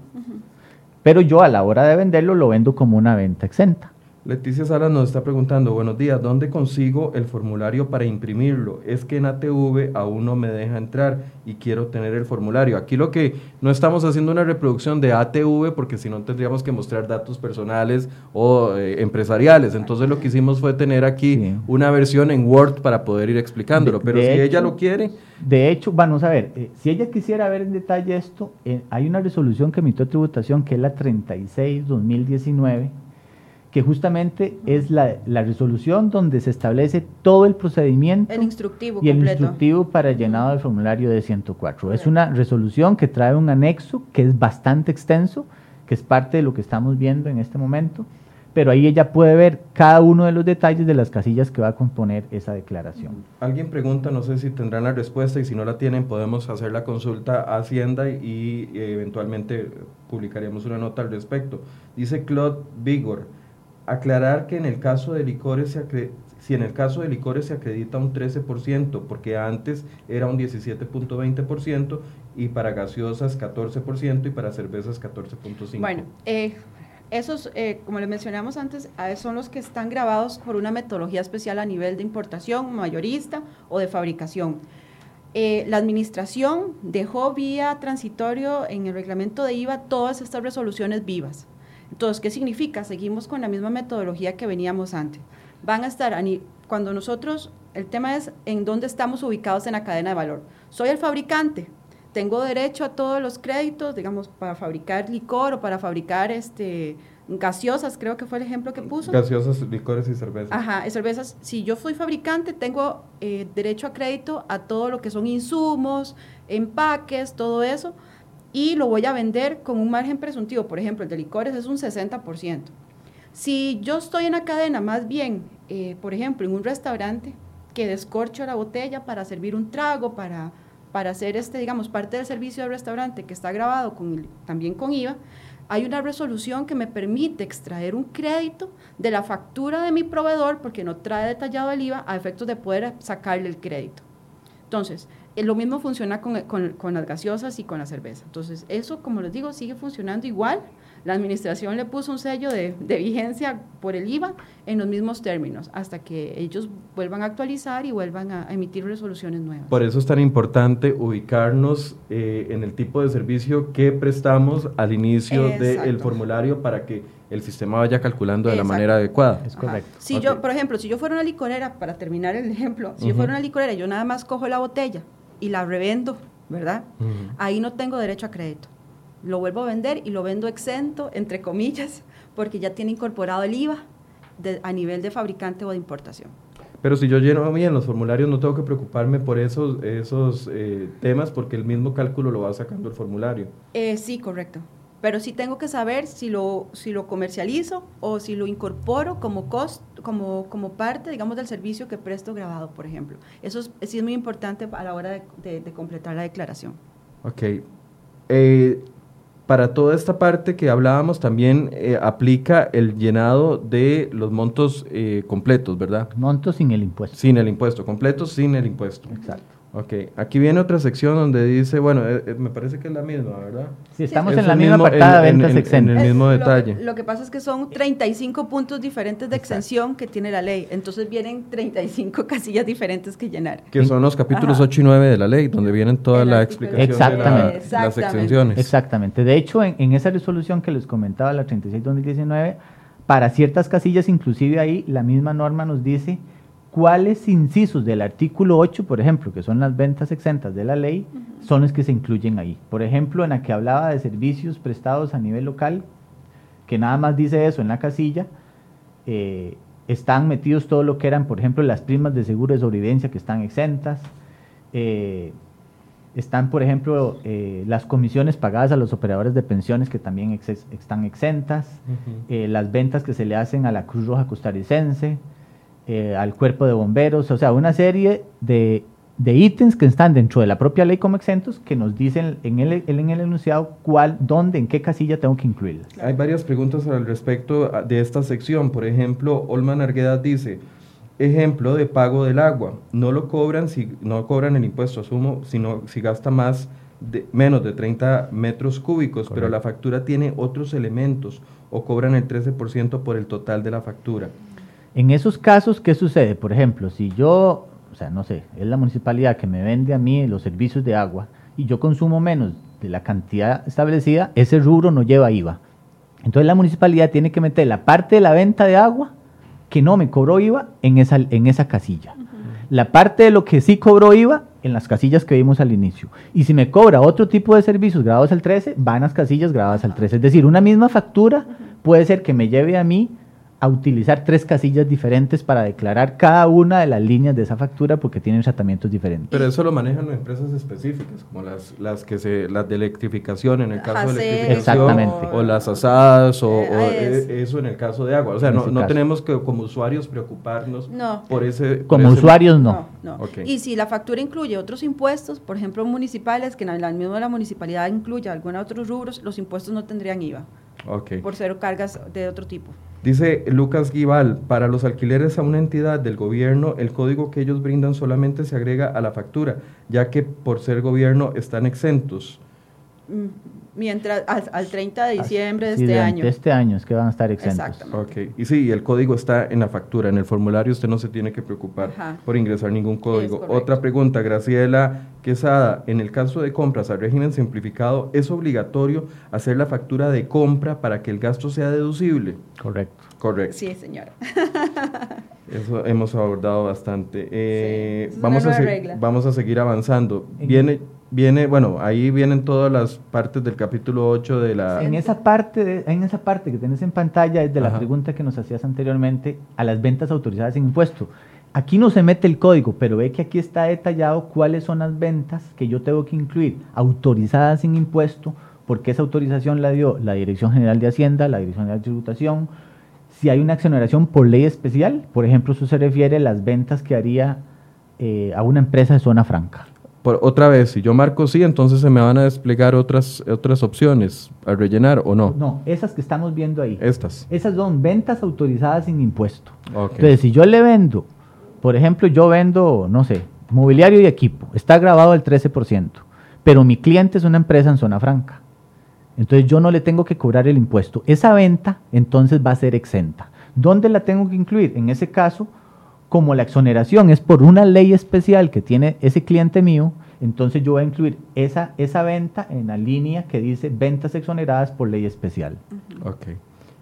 Pero yo a la hora de venderlo lo vendo como una venta exenta. Leticia Sara nos está preguntando, buenos días, ¿dónde consigo el formulario para imprimirlo? Es que en ATV aún no me deja entrar y quiero tener el formulario. Aquí lo que no estamos haciendo una reproducción de ATV porque si no tendríamos que mostrar datos personales o eh, empresariales. Entonces lo que hicimos fue tener aquí una versión en Word para poder ir explicándolo. Pero si ella lo quiere... De hecho, vamos a ver, eh, si ella quisiera ver en detalle esto, eh, hay una resolución que emitió tributación que es la 36-2019 que justamente es la, resolución donde se establece todo el procedimiento el instructivo y el instructivo para el llenado del formulario de 104. Es una resolución que trae un anexo que es bastante extenso, que es parte de lo que estamos viendo en este momento, pero ahí ella puede ver cada uno de los detalles de las casillas que va a componer esa declaración. Alguien pregunta, no sé si tendrán la respuesta y si no la tienen podemos hacer la consulta a Hacienda y, y eventualmente publicaríamos una nota al respecto. Dice Claude Vigor, aclarar que en el caso de licores se si en el caso de licores se acredita un 13%, porque antes era un 17.20% y para gaseosas 14% y para cervezas 14.5%. Bueno, eh, esos, eh, como les mencionamos antes, son los que están grabados por una metodología especial a nivel de importación, mayorista o de fabricación. Eh, la administración dejó vía transitorio en el reglamento de IVA todas estas resoluciones vivas. Entonces, ¿qué significa? Seguimos con la misma metodología que veníamos antes. Van a estar, cuando nosotros, el tema es en dónde estamos ubicados en la cadena de valor. Soy el fabricante, tengo derecho a todos los créditos, digamos, para fabricar licor o para fabricar este, gaseosas, creo que fue el ejemplo que puso. Gaseosas, licores y cervezas. Ajá, cervezas. Si yo fui fabricante, tengo eh, derecho a crédito a todo lo que son insumos, empaques, todo eso y lo voy a vender con un margen presuntivo. Por ejemplo, el de licores es un 60%. Si yo estoy en la cadena, más bien, eh, por ejemplo, en un restaurante que descorcho la botella para servir un trago, para, para hacer, este, digamos, parte del servicio del restaurante que está grabado también con IVA, hay una resolución que me permite extraer un crédito de la factura de mi proveedor, porque no trae detallado el IVA, a efectos de poder sacarle el crédito. Entonces, lo mismo funciona con, con, las gaseosas y con la cerveza. Entonces, eso, como les digo, sigue funcionando igual. La administración le puso un sello de, vigencia por el IVA en los mismos términos, hasta que ellos vuelvan a actualizar y vuelvan a, emitir resoluciones nuevas. Por eso es tan importante ubicarnos eh, en el tipo de servicio que prestamos al inicio del formulario para que el sistema vaya calculando de la manera adecuada. Es correcto. Si yo, por ejemplo, si yo fuera una licorera, para terminar el ejemplo, si yo fuera una licorera, yo nada más cojo la botella y la revendo, ¿verdad? Ahí no tengo derecho a crédito lo vuelvo a vender y lo vendo exento, entre comillas, porque ya tiene incorporado el IVA a nivel de fabricante o de importación. Pero si yo lleno bien los formularios, no tengo que preocuparme por esos, esos eh, temas porque el mismo cálculo lo va sacando el formulario. Eh, sí, correcto. Pero sí tengo que saber si lo, si lo comercializo o si lo incorporo como, cost, como, como parte, digamos, del servicio que presto grabado, por ejemplo. Eso sí es muy importante a la hora de, de completar la declaración. Ok. Eh, para toda esta parte que hablábamos también eh, aplica el llenado de los montos eh, completos, ¿verdad? Montos sin el impuesto. Sin el impuesto, completos sin el impuesto. Exacto. Ok, aquí viene otra sección donde dice, bueno, eh, eh, me parece que es la misma, ¿verdad? Sí, estamos en la misma apartada de ventas exentas. En el mismo detalle. Lo que, pasa es que son 35 puntos diferentes de exención que tiene la ley, entonces vienen 35 casillas diferentes que llenar. Que son los capítulos 8 y 9 de la ley, donde vienen toda la explicación Exactamente. de las exenciones. Exactamente. De hecho, en, en esa resolución que les comentaba, la 36-2019, para ciertas casillas, inclusive ahí, la misma norma nos dice cuáles incisos del artículo 8, por ejemplo, que son las ventas exentas de la ley, son los que se incluyen ahí. Por ejemplo, en la que hablaba de servicios prestados a nivel local, que nada más dice eso en la casilla, eh, están metidos todo lo que eran, por ejemplo, las primas de seguro de sobrevivencia que están exentas, eh, están, por ejemplo, eh, las comisiones pagadas a los operadores de pensiones que también están exentas, las ventas que se le hacen a la Cruz Roja costarricense, eh, al cuerpo de bomberos, o sea, una serie de, de, ítems que están dentro de la propia ley como exentos que nos dicen en el, en el enunciado cuál, dónde, en qué casilla tengo que incluirlas. Hay varias preguntas al respecto de esta sección. Por ejemplo, Olman Arguedas dice, ejemplo de pago del agua, no lo cobran si no cobran el impuesto, asumo, sino si gasta más de, menos de 30 metros cúbicos, pero la factura tiene otros elementos o cobran el 13% por el total de la factura. En esos casos, ¿qué sucede? Por ejemplo, si yo, o sea, no sé, es la municipalidad que me vende a mí los servicios de agua y yo consumo menos de la cantidad establecida, ese rubro no lleva IVA. Entonces la municipalidad tiene que meter la parte de la venta de agua que no me cobró IVA en esa, en esa casilla. La parte de lo que sí cobró IVA en las casillas que vimos al inicio. Y si me cobra otro tipo de servicios grabados al 13, van las casillas grabadas al 13. Es decir, una misma factura puede ser que me lleve a mí a utilizar tres casillas diferentes para declarar cada una de las líneas de esa factura porque tienen tratamientos diferentes. Pero eso lo manejan empresas específicas, como las, las que se, las de electrificación en el caso de electrificación, o las asadas, o, eh, e, eso en el caso de agua. O sea, no, no tenemos que como usuarios preocuparnos por ese... como usuarios no. Y si la factura incluye otros impuestos, por ejemplo municipales, que en el mismo de la municipalidad incluye algunos otros rubros, los impuestos no tendrían IVA. Por ser cargas de otro tipo. Dice Lucas Guival, para los alquileres a una entidad del gobierno, el código que ellos brindan solamente se agrega a la factura, ya que por ser gobierno están exentos. Mm, mientras al, 30 de diciembre de este año. De este año es que van a estar exentos. Ok, y sí, el código está en la factura, en el formulario usted no se tiene que preocupar por ingresar ningún código. Otra pregunta, Graciela Quesada, en el caso de compras al régimen simplificado, ¿es obligatorio hacer la factura de compra para que el gasto sea deducible? Correcto. Correcto. Sí, señora. Eso hemos abordado bastante. Eh, vamos, a vamos a seguir avanzando. Viene viene, bueno, ahí vienen todas las partes del capítulo 8 de la... En esa parte, en esa parte que tienes en pantalla es de la pregunta que nos hacías anteriormente a las ventas autorizadas sin impuesto. Aquí no se mete el código, pero ve que aquí está detallado cuáles son las ventas que yo tengo que incluir autorizadas sin impuesto, porque esa autorización la dio la Dirección General de Hacienda, la Dirección General de Tributación. Si hay una exoneración por ley especial, por ejemplo, eso se refiere a las ventas que haría eh, a una empresa de zona franca otra vez, si yo marco sí, entonces se me van a desplegar otras, otras opciones a rellenar o no. No, esas que estamos viendo ahí. Estas. Esas son ventas autorizadas sin impuesto. Entonces, si yo le vendo, por ejemplo, yo vendo, no sé, mobiliario y equipo, está grabado al 13%, pero mi cliente es una empresa en zona franca. Entonces yo no le tengo que cobrar el impuesto. Esa venta entonces va a ser exenta. ¿Dónde la tengo que incluir? En ese caso, como la exoneración es por una ley especial que tiene ese cliente mío, entonces yo voy a incluir esa, esa venta en la línea que dice ventas exoneradas por ley especial. Ok.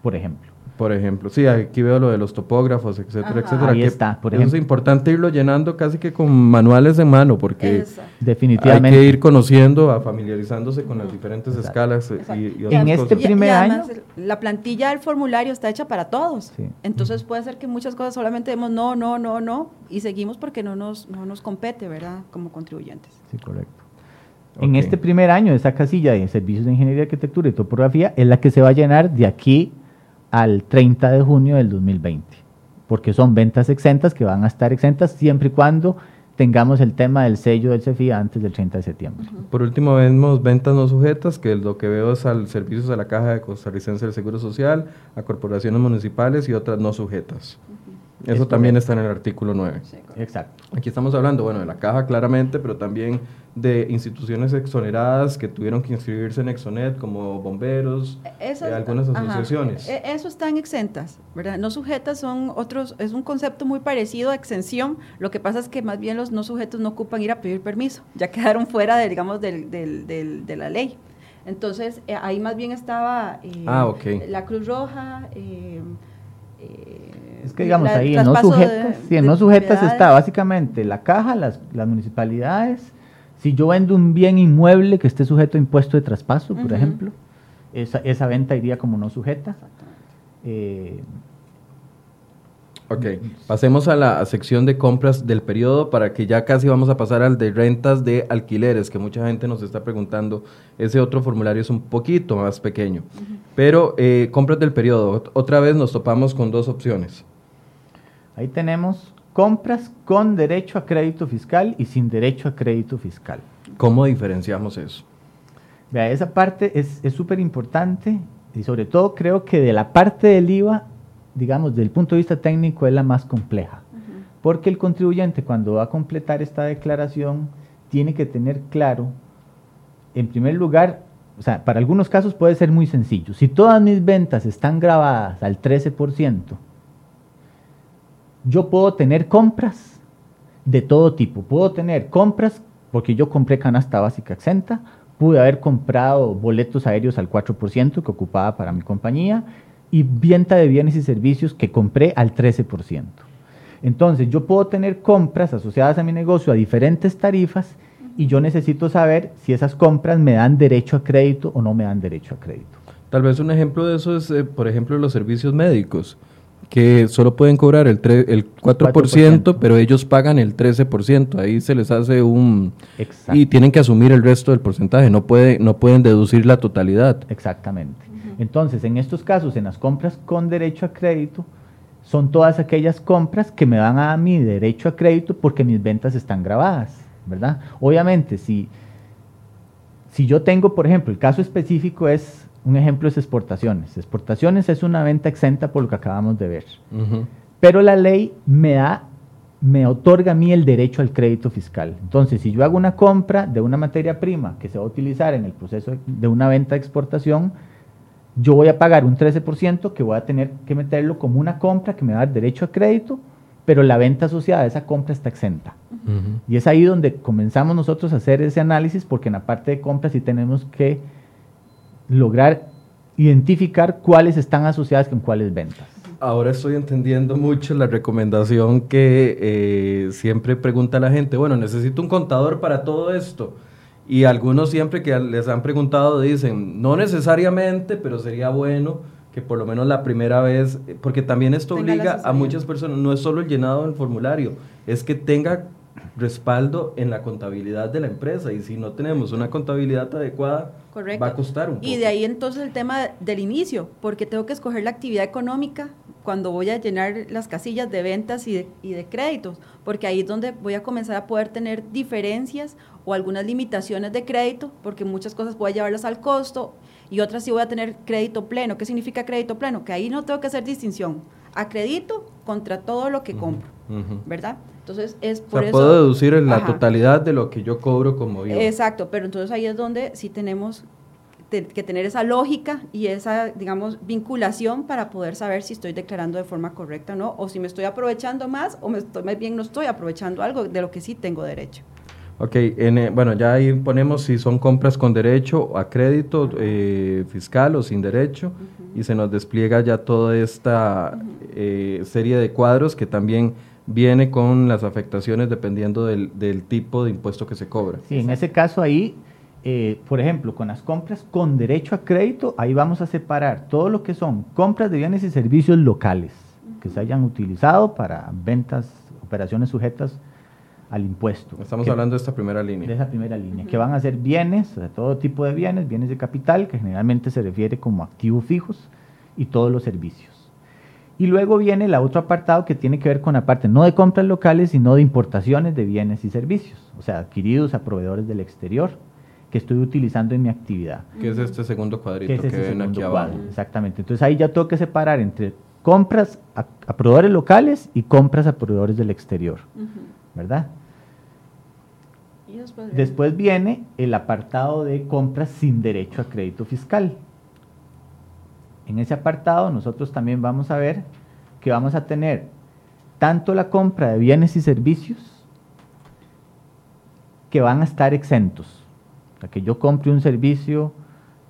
Por ejemplo. Por ejemplo, sí, aquí veo lo de los topógrafos, etcétera, etcétera. Ahí está, por ejemplo. Es importante irlo llenando casi que con manuales en mano, porque definitivamente hay que ir conociendo, familiarizándose con las diferentes escalas y, En este primer año... La plantilla del formulario está hecha para todos. Entonces puede ser que muchas cosas solamente demos no, no, no, no, y seguimos porque no nos, no nos compete, ¿verdad? Como contribuyentes. Sí, correcto. En este primer año, esa casilla de servicios de ingeniería, arquitectura y topografía es la que se va a llenar de aquí al 30 de junio del 2020, porque son ventas exentas que van a estar exentas siempre y cuando tengamos el tema del sello del CEFI antes del 30 de septiembre. Por último, vemos ventas no sujetas, que lo que veo es al servicios de la Caja de Costarricense del Seguro Social, a corporaciones municipales y otras no sujetas. Eso también está en el artículo 9. Exacto. Aquí estamos hablando, bueno, de la caja claramente, pero también de instituciones exoneradas que tuvieron que inscribirse en Exonet, como bomberos, eh, algunas asociaciones. E, eso están exentas, ¿verdad? No sujetas son otros, es un concepto muy parecido a exención. Lo que pasa es que más bien los no sujetos no ocupan ir a pedir permiso, ya quedaron fuera, de, digamos, del, del, del, de la ley. Entonces, eh, ahí más bien estaba eh, ah, okay. la Cruz Roja. Eh, es que digamos ahí en no sujetas, en no sujetas está básicamente la caja, las, las, municipalidades. Si yo vendo un bien inmueble que esté sujeto a impuesto de traspaso, por ejemplo, esa, esa, venta iría como no sujeta. Eh, ok, pasemos a la sección de compras del periodo para que ya casi vamos a pasar al de rentas de alquileres, que mucha gente nos está preguntando. Ese otro formulario es un poquito más pequeño. Pero eh, compras del periodo, otra vez nos topamos con dos opciones. Ahí tenemos compras con derecho a crédito fiscal y sin derecho a crédito fiscal. ¿Cómo diferenciamos eso? Vea, esa parte es súper importante y sobre todo creo que de la parte del IVA, digamos, desde el punto de vista técnico es la más compleja. Porque el contribuyente cuando va a completar esta declaración tiene que tener claro, en primer lugar, o sea, para algunos casos puede ser muy sencillo. Si todas mis ventas están grabadas al 13%, yo puedo tener compras de todo tipo. Puedo tener compras porque yo compré canasta básica exenta, pude haber comprado boletos aéreos al 4% que ocupaba para mi compañía y venta de bienes y servicios que compré al 13%. Entonces yo puedo tener compras asociadas a mi negocio a diferentes tarifas y yo necesito saber si esas compras me dan derecho a crédito o no me dan derecho a crédito. Tal vez un ejemplo de eso es, eh, por ejemplo, los servicios médicos que solo pueden cobrar el, el 4%, pero ellos pagan el 13%. Ahí se les hace un... Y tienen que asumir el resto del porcentaje, no, puede, no pueden deducir la totalidad. Exactamente. Entonces, en estos casos, en las compras con derecho a crédito, son todas aquellas compras que me dan a mi derecho a crédito porque mis ventas están grabadas, ¿verdad? Obviamente, si, si yo tengo, por ejemplo, el caso específico es un ejemplo es exportaciones. Exportaciones es una venta exenta por lo que acabamos de ver. Pero la ley me da, me otorga a mí el derecho al crédito fiscal. Entonces, si yo hago una compra de una materia prima que se va a utilizar en el proceso de una venta de exportación, yo voy a pagar un 13% que voy a tener que meterlo como una compra que me va a dar derecho a crédito, pero la venta asociada a esa compra está exenta. Y es ahí donde comenzamos nosotros a hacer ese análisis, porque en la parte de compra sí tenemos que lograr identificar cuáles están asociadas con cuáles ventas. Ahora estoy entendiendo mucho la recomendación que eh, siempre pregunta la gente, bueno, necesito un contador para todo esto. Y algunos siempre que les han preguntado dicen, no necesariamente, pero sería bueno que por lo menos la primera vez, porque también esto obliga a muchas personas, no es solo el llenado del formulario, es que tenga respaldo en la contabilidad de la empresa y si no tenemos una contabilidad adecuada va a costar un poco. Y de ahí entonces el tema del inicio, porque tengo que escoger la actividad económica cuando voy a llenar las casillas de ventas y de, y de créditos, porque ahí es donde voy a comenzar a poder tener diferencias o algunas limitaciones de crédito, porque muchas cosas voy a llevarlas al costo y otras sí voy a tener crédito pleno. ¿Qué significa crédito pleno? Que ahí no tengo que hacer distinción. Acredito contra todo lo que compro, ¿verdad? Entonces es por o sea, Puedo deducir en la totalidad de lo que yo cobro como bien. Exacto, pero entonces ahí es donde sí tenemos que tener esa lógica y esa, digamos, vinculación para poder saber si estoy declarando de forma correcta o no, o si me estoy aprovechando más o me estoy, más bien no estoy aprovechando algo de lo que sí tengo derecho. Ok, en, eh, bueno, ya ahí ponemos si son compras con derecho a crédito eh, fiscal o sin derecho y se nos despliega ya toda esta eh, serie de cuadros que también viene con las afectaciones dependiendo del, del, tipo de impuesto que se cobra. Sí, en ese caso ahí eh, por ejemplo, con las compras con derecho a crédito, ahí vamos a separar todo lo que son compras de bienes y servicios locales que se hayan utilizado para ventas, operaciones sujetas al impuesto. Estamos hablando de esta primera línea. De esa primera línea, que van a ser bienes, de todo tipo de bienes, bienes de capital, que generalmente se refiere como activos fijos, y todos los servicios. Y luego viene el otro apartado que tiene que ver con la parte no de compras locales, sino de importaciones de bienes y servicios, o sea, adquiridos a proveedores del exterior que estoy utilizando en mi actividad. Que es este segundo cuadrito que, ven aquí abajo. Exactamente. Entonces ahí ya tengo que separar entre compras a, proveedores locales y compras a proveedores del exterior. ¿Verdad? después, viene el apartado de compras sin derecho a crédito fiscal. En ese apartado nosotros también vamos a ver que vamos a tener tanto la compra de bienes y servicios que van a estar exentos que yo compre un servicio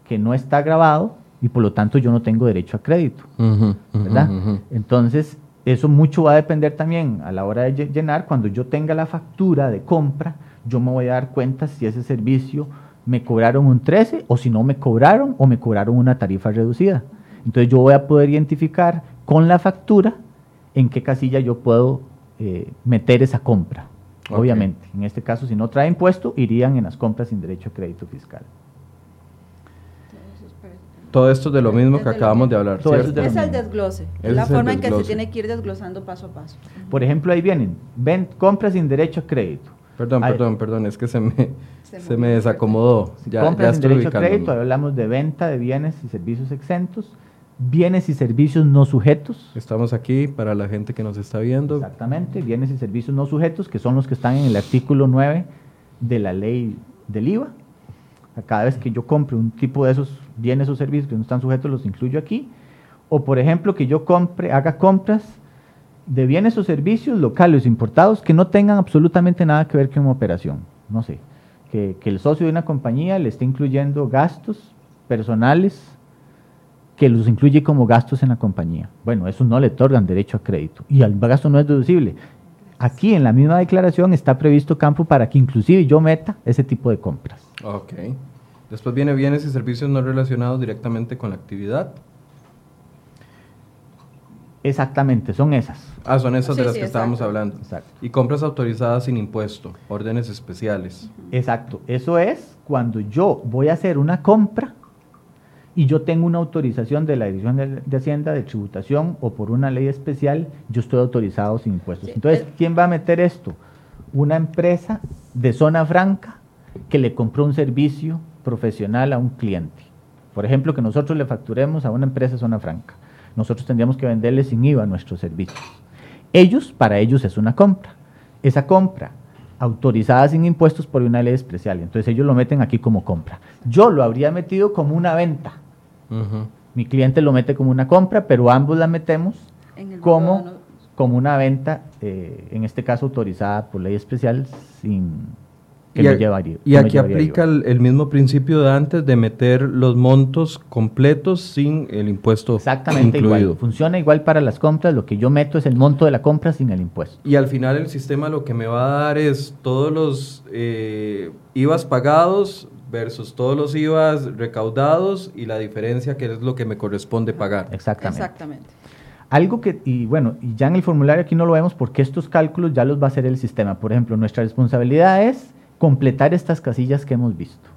que no está grabado y por lo tanto yo no tengo derecho a crédito. ¿verdad? Entonces, eso mucho va a depender también a la hora de llenar. Cuando yo tenga la factura de compra, yo me voy a dar cuenta si ese servicio me cobraron un 13 o si no me cobraron o me cobraron una tarifa reducida. Entonces yo voy a poder identificar con la factura en qué casilla yo puedo eh, meter esa compra. Obviamente, en este caso, si no trae impuesto, irían en las compras sin derecho a crédito fiscal. Todo esto es de lo mismo que acabamos de hablar. Todo es, el desglose, es la forma en que se tiene que ir desglosando paso a paso. Por ejemplo, ahí vienen, ven, compras sin derecho a crédito. Perdón, perdón, perdón, es que se me, se, me desacomodó. Ya, compras sin derecho a crédito, hablamos de venta de bienes y servicios exentos bienes y servicios no sujetos. Estamos aquí para la gente que nos está viendo. Exactamente, bienes y servicios no sujetos, que son los que están en el artículo 9 de la ley del IVA. Cada vez que yo compre un tipo de esos bienes o servicios que no están sujetos, los incluyo aquí. O por ejemplo, que yo compre, haga compras de bienes o servicios locales importados que no tengan absolutamente nada que ver con una operación. No sé, que, que el socio de una compañía le esté incluyendo gastos personales que los incluye como gastos en la compañía. Bueno, eso no le otorgan derecho a crédito y el gasto no es deducible. Aquí en la misma declaración está previsto campo para que inclusive yo meta ese tipo de compras. Ok. Después viene bienes y servicios no relacionados directamente con la actividad. Exactamente, son esas. Ah, son esas de las que estábamos hablando. Exacto. Y compras autorizadas sin impuesto, órdenes especiales. Exacto, eso es cuando yo voy a hacer una compra y yo tengo una autorización de la Dirección de, Hacienda de tributación o por una ley especial, yo estoy autorizado sin impuestos. Entonces. ¿quién va a meter esto? Una empresa de zona franca que le compró un servicio profesional a un cliente. Por ejemplo, que nosotros le facturemos a una empresa de zona franca. Nosotros tendríamos que venderle sin IVA nuestros servicios. Ellos, para ellos es una compra. Esa compra autorizada sin impuestos por una ley especial. Entonces ellos lo meten aquí como compra. Yo lo habría metido como una venta mi cliente lo mete como una compra, pero ambos la metemos como, como una venta, eh, en este caso autorizada por ley especial, sin que y, llevaría, y aquí aplica el, mismo principio de antes de meter los montos completos sin el impuesto Exactamente igual. Funciona igual para las compras. Lo que yo meto es el monto de la compra sin el impuesto. Y al final el sistema lo que me va a dar es todos los eh, IVAs pagados versus todos los IVAs recaudados y la diferencia que es lo que me corresponde pagar. Exactamente. Exactamente. Algo que, y bueno, y ya en el formulario aquí no lo vemos porque estos cálculos ya los va a hacer el sistema. Por ejemplo, nuestra responsabilidad es completar estas casillas que hemos visto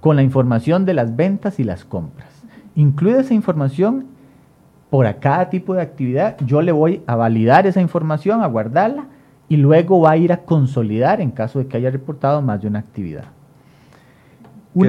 con la información de las ventas y las compras. Incluye esa información por cada tipo de actividad. Yo le voy a validar esa información, a guardarla y luego va a ir a consolidar en caso de que haya reportado más de una actividad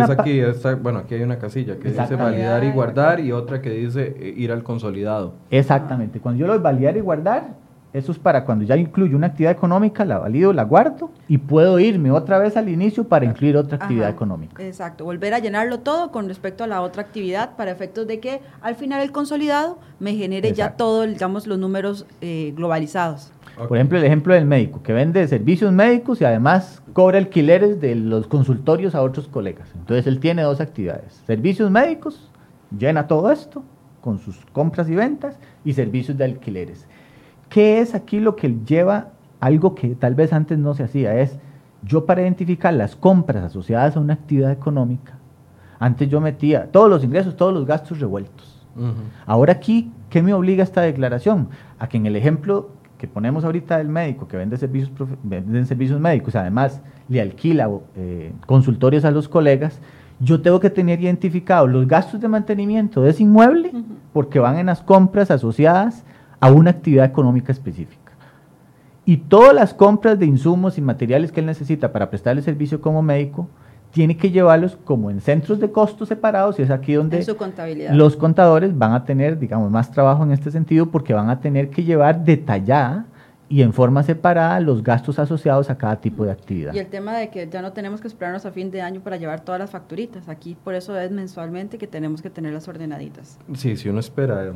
aquí, bueno, aquí hay una casilla que dice validar y guardar y otra que dice eh, ir al consolidado. Exactamente. Cuando yo lo validar y guardar, eso es para cuando ya incluyo una actividad económica, la valido, la guardo y puedo irme otra vez al inicio para incluir otra actividad económica. Exacto, volver a llenarlo todo con respecto a la otra actividad para efectos de que al final el consolidado me genere ya todo, digamos, los números eh, globalizados. Por ejemplo, el ejemplo del médico, que vende servicios médicos y además cobra alquileres de los consultorios a otros colegas. Entonces él tiene dos actividades, servicios médicos, llena todo esto con sus compras y ventas y servicios de alquileres. ¿Qué es aquí lo que lleva algo que tal vez antes no se hacía? Es yo para identificar las compras asociadas a una actividad económica, antes yo metía todos los ingresos, todos los gastos revueltos. Ahora aquí, ¿qué me obliga esta declaración? A que en el ejemplo que ponemos ahorita del médico que vende servicios, servicios médicos, además le alquila eh, consultorios a los colegas, yo tengo que tener identificados los gastos de mantenimiento de ese inmueble porque van en las compras asociadas a una actividad económica específica. Y todas las compras de insumos y materiales que él necesita para prestarle servicio como médico, tiene que llevarlos como en centros de costos separados y es aquí donde los contadores van a tener, digamos, más trabajo en este sentido porque van a tener que llevar detallada y en forma separada los gastos asociados a cada tipo de actividad. Y el tema de que ya no tenemos que esperarnos a fin de año para llevar todas las facturitas, aquí por eso es mensualmente que tenemos que tenerlas ordenaditas. Sí, si uno espera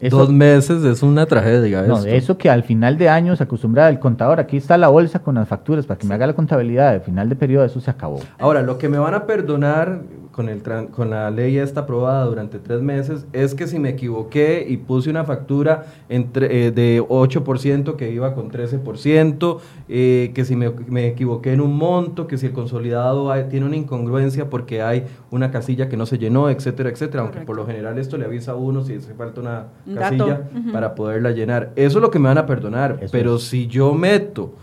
Dos meses es una tragedia. No, de eso que al final de año se acostumbra el contador, aquí está la bolsa con las facturas para que me haga la contabilidad, al final de periodo eso se acabó. Ahora, lo que me van a perdonar con, el, con la ley esta aprobada durante tres meses es que si me equivoqué y puse una factura entre, eh, de 8% que iba con 13%, eh, que si me, me, equivoqué en un monto, que si el consolidado tiene una incongruencia porque hay una casilla que no se llenó, etcétera, etcétera, aunque por lo general esto le avisa a uno si hace falta una casilla para poderla llenar. Eso es lo que me van a perdonar, pero si yo meto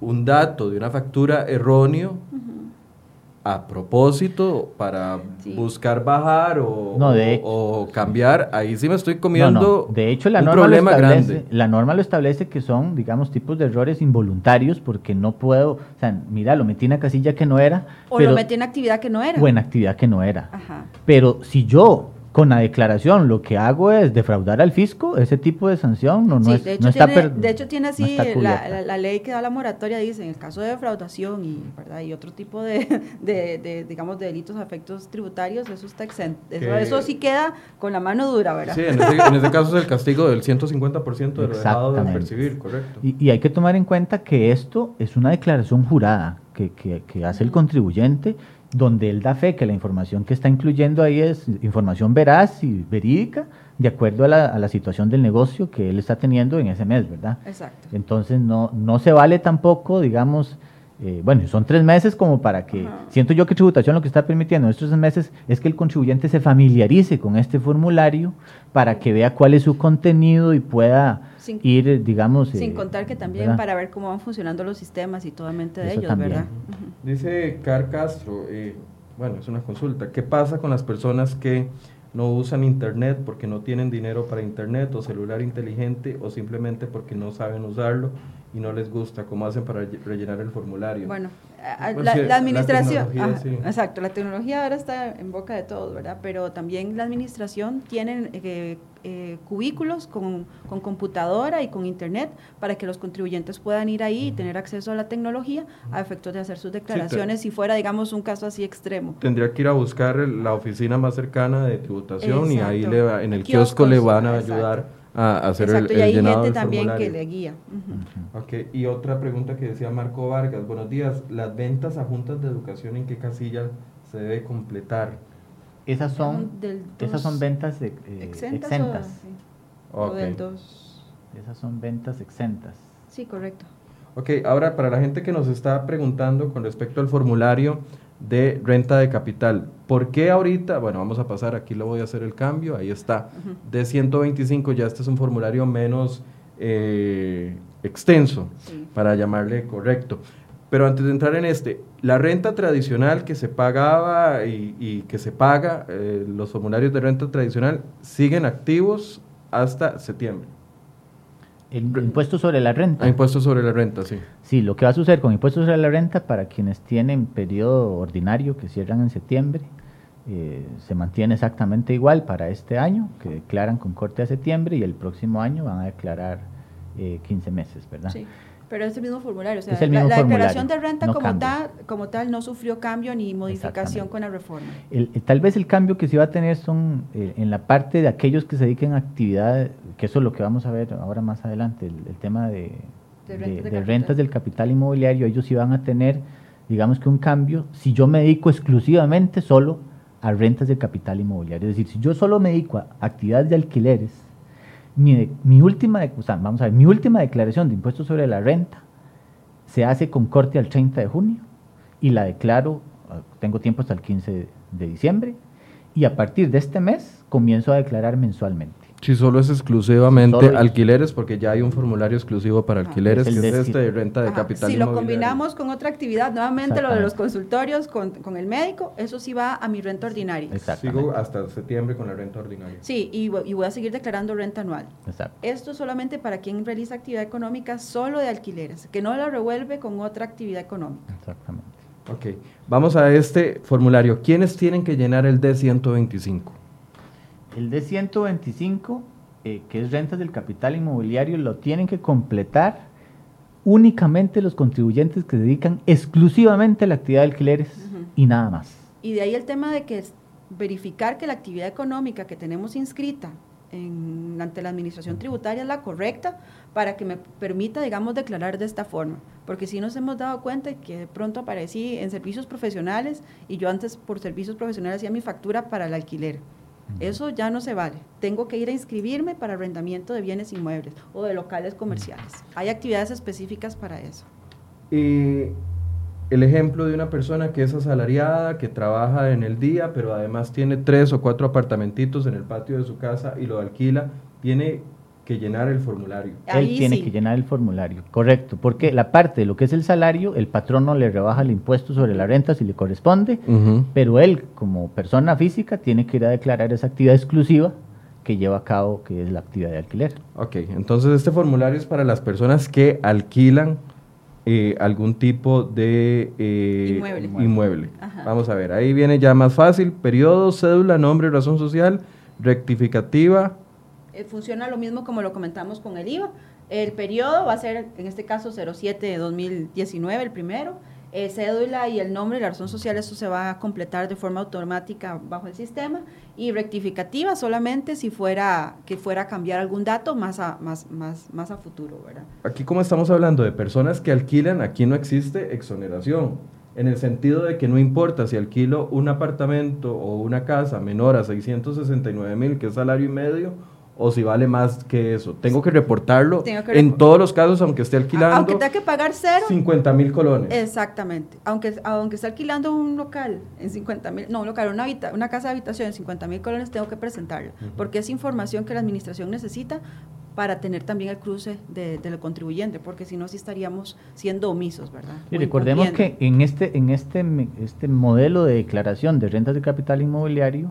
un dato de una factura erróneo, a propósito para buscar bajar o, cambiar, ahí sí me estoy comiendo de hecho, la un norma problema grande. La norma lo establece que son, digamos, tipos de errores involuntarios porque no puedo, o sea, mira, lo metí en una casilla que no era. O lo metí en actividad que no era. O en actividad que no era. Pero si yo con la declaración lo que hago es defraudar al fisco, ese tipo de sanción no, no, es, de hecho está tiene, De hecho tiene así, la, ley que da la moratoria dice, en el caso de defraudación y, ¿verdad? y otro tipo de, de, digamos, de delitos a efectos tributarios, eso está exento. Eso, sí queda con la mano dura, ¿verdad? Sí, en ese, caso es el castigo del 150% de lo dejado de percibir, correcto. Y, y, hay que tomar en cuenta que esto es una declaración jurada que, que, que hace el contribuyente donde él da fe que la información que está incluyendo ahí es información veraz y verídica de acuerdo a la, a la, situación del negocio que él está teniendo en ese mes, ¿verdad? Exacto. Entonces no, no se vale tampoco, digamos, eh, bueno, son tres meses como para que, siento yo que tributación lo que está permitiendo estos tres meses es que el contribuyente se familiarice con este formulario para que vea cuál es su contenido y pueda ir, digamos... Sin eh, contar que también para ver cómo van funcionando los sistemas y toda mente de ellos, ¿verdad? Dice Car Castro, eh, bueno, es una consulta, ¿qué pasa con las personas que no usan internet porque no tienen dinero para internet o celular inteligente o simplemente porque no saben usarlo y no les gusta, ¿cómo hacen para rellenar el formulario? Bueno, la, administración, exacto, la tecnología ahora está en boca de todos, ¿verdad? Pero también la administración tiene eh, eh, cubículos con, con, computadora y con internet para que los contribuyentes puedan ir ahí y tener acceso a la tecnología a efectos de hacer sus declaraciones si fuera, digamos, un caso así extremo. Tendría que ir a buscar la oficina más cercana de tributación y ahí le en el kiosco le van a ayudar a hacer Exacto, el, y hay gente también que le guía. y otra pregunta que decía Marco Vargas, buenos días, las ventas a juntas de educación, ¿en qué casilla se debe completar? Esas son, esas son ventas eh, exentas. Esas son ventas exentas. Sí, correcto. Ok, ahora para la gente que nos está preguntando con respecto al formulario, de renta de capital. ¿Por qué ahorita? Bueno, vamos a pasar, aquí lo voy a hacer el cambio, ahí está. De 125 ya este es un formulario menos eh, extenso, para llamarle correcto. Pero antes de entrar en este, la renta tradicional que se pagaba y, que se paga, eh, los formularios de renta tradicional siguen activos hasta septiembre. El impuesto sobre la renta. Ah, impuesto sobre la renta, sí. Sí, lo que va a suceder con impuesto sobre la renta para quienes tienen periodo ordinario que cierran en septiembre, eh, se mantiene exactamente igual para este año, que declaran con corte a septiembre y el próximo año van a declarar 15 meses, ¿verdad? Sí. Pero es el mismo formulario. O sea, la, declaración de renta como, tal, como tal no sufrió cambio ni modificación con la reforma. tal vez el cambio que se va a tener son eh, en la parte de aquellos que se dediquen a actividad, que eso es lo que vamos a ver ahora más adelante, el, tema de, de, rentas del capital inmobiliario, ellos sí van a tener, digamos que un cambio, si yo me dedico exclusivamente solo a rentas del capital inmobiliario. Es decir, si yo solo me dedico a actividades de alquileres, mi, última, o vamos a ver, mi última declaración de impuestos sobre la renta se hace con corte al 30 de junio y la declaro, ah, tengo tiempo hasta el 15 de diciembre, y a partir de este mes comienzo a declarar mensualmente. Si solo es exclusivamente alquileres, porque ya hay un formulario exclusivo para alquileres, que es este de renta de capital. Si lo combinamos con otra actividad, nuevamente lo de los consultorios con, con, el médico, eso sí va a mi renta ordinaria. Sigo hasta septiembre con la renta ordinaria. Sí, y, y voy a seguir declarando renta anual. Exacto. Esto solamente para quien realiza actividad económica solo de alquileres, que no la revuelve con otra actividad económica. Exactamente. Ok, vamos a este formulario. ¿Quiénes tienen que llenar el D125? El D125, eh, que es rentas del capital inmobiliario, lo tienen que completar únicamente los contribuyentes que se dedican exclusivamente a la actividad de alquileres y nada más. Y de ahí el tema de que verificar que la actividad económica que tenemos inscrita ante la administración tributaria es la correcta para que me permita, digamos, declarar de esta forma. Porque si nos hemos dado cuenta que de pronto aparecí en servicios profesionales y yo antes por servicios profesionales hacía mi factura para el alquiler. Eso ya no se vale. Tengo que ir a inscribirme para arrendamiento de bienes inmuebles o de locales comerciales. Hay actividades específicas para eso. Y el ejemplo de una persona que es asalariada, que trabaja en el día, pero además tiene tres o cuatro apartamentitos en el patio de su casa y lo alquila, tiene que llenar el formulario. Él tiene que llenar el formulario, correcto, porque la parte de lo que es el salario, el patrono le rebaja el impuesto sobre la renta si le corresponde, pero él como persona física tiene que ir a declarar esa actividad exclusiva que lleva a cabo, que es la actividad de alquiler. Ok, entonces este formulario es para las personas que alquilan eh, algún tipo de eh, inmueble. Vamos a ver, ahí viene ya más fácil, periodo, cédula, nombre, razón social, rectificativa, eh, funciona lo mismo como lo comentamos con el IVA. El periodo va a ser, en este caso, 07 de 2019, el primero. Eh, cédula y el nombre, la razón social, eso se va a completar de forma automática bajo el sistema. Y rectificativa solamente si fuera que fuera a cambiar algún dato más a, más, más, más a futuro, ¿verdad? Aquí como estamos hablando de personas que alquilan, aquí no existe exoneración en el sentido de que no importa si alquilo un apartamento o una casa menor a 669 mil, que es salario y medio, o si vale más que eso. Tengo que reportarlo en todos los casos, aunque esté alquilando. Aunque tenga que pagar cero. 50 mil colones. Exactamente. Aunque, aunque esté alquilando un local en 50 mil, no, un local, una, una casa de habitación en 50 mil colones, tengo que presentarlo. Porque es información que la administración necesita para tener también el cruce del contribuyente, porque si no, sí estaríamos siendo omisos, ¿verdad? Y recordemos que en este, en este, este modelo de declaración de rentas de capital inmobiliario,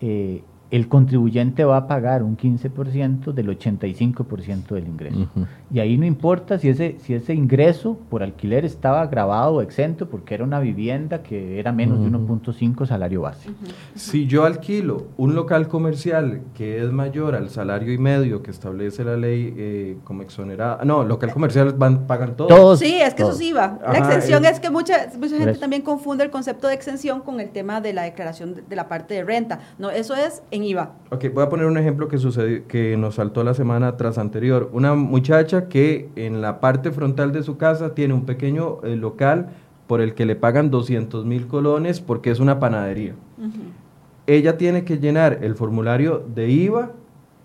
eh, el contribuyente va a pagar un 15% del 85% del ingreso. Y ahí no importa si ese, si ese ingreso por alquiler estaba grabado o exento, porque era una vivienda que era menos de 1.5 salario base. Si yo alquilo un local comercial que es mayor al salario y medio que establece la ley eh, como exonerada, no, local comercial van, pagan todos. sí, es que eso sí va. La exención es, que mucha, mucha gente también confunde el concepto de exención con el tema de la declaración de, de la parte de renta. No, eso es en IVA. Ok, voy a poner un ejemplo que, sucedió, que nos saltó la semana tras anterior. Una muchacha que en la parte frontal de su casa tiene un pequeño eh, local por el que le pagan 200 mil colones porque es una panadería. Ella tiene que llenar el formulario de IVA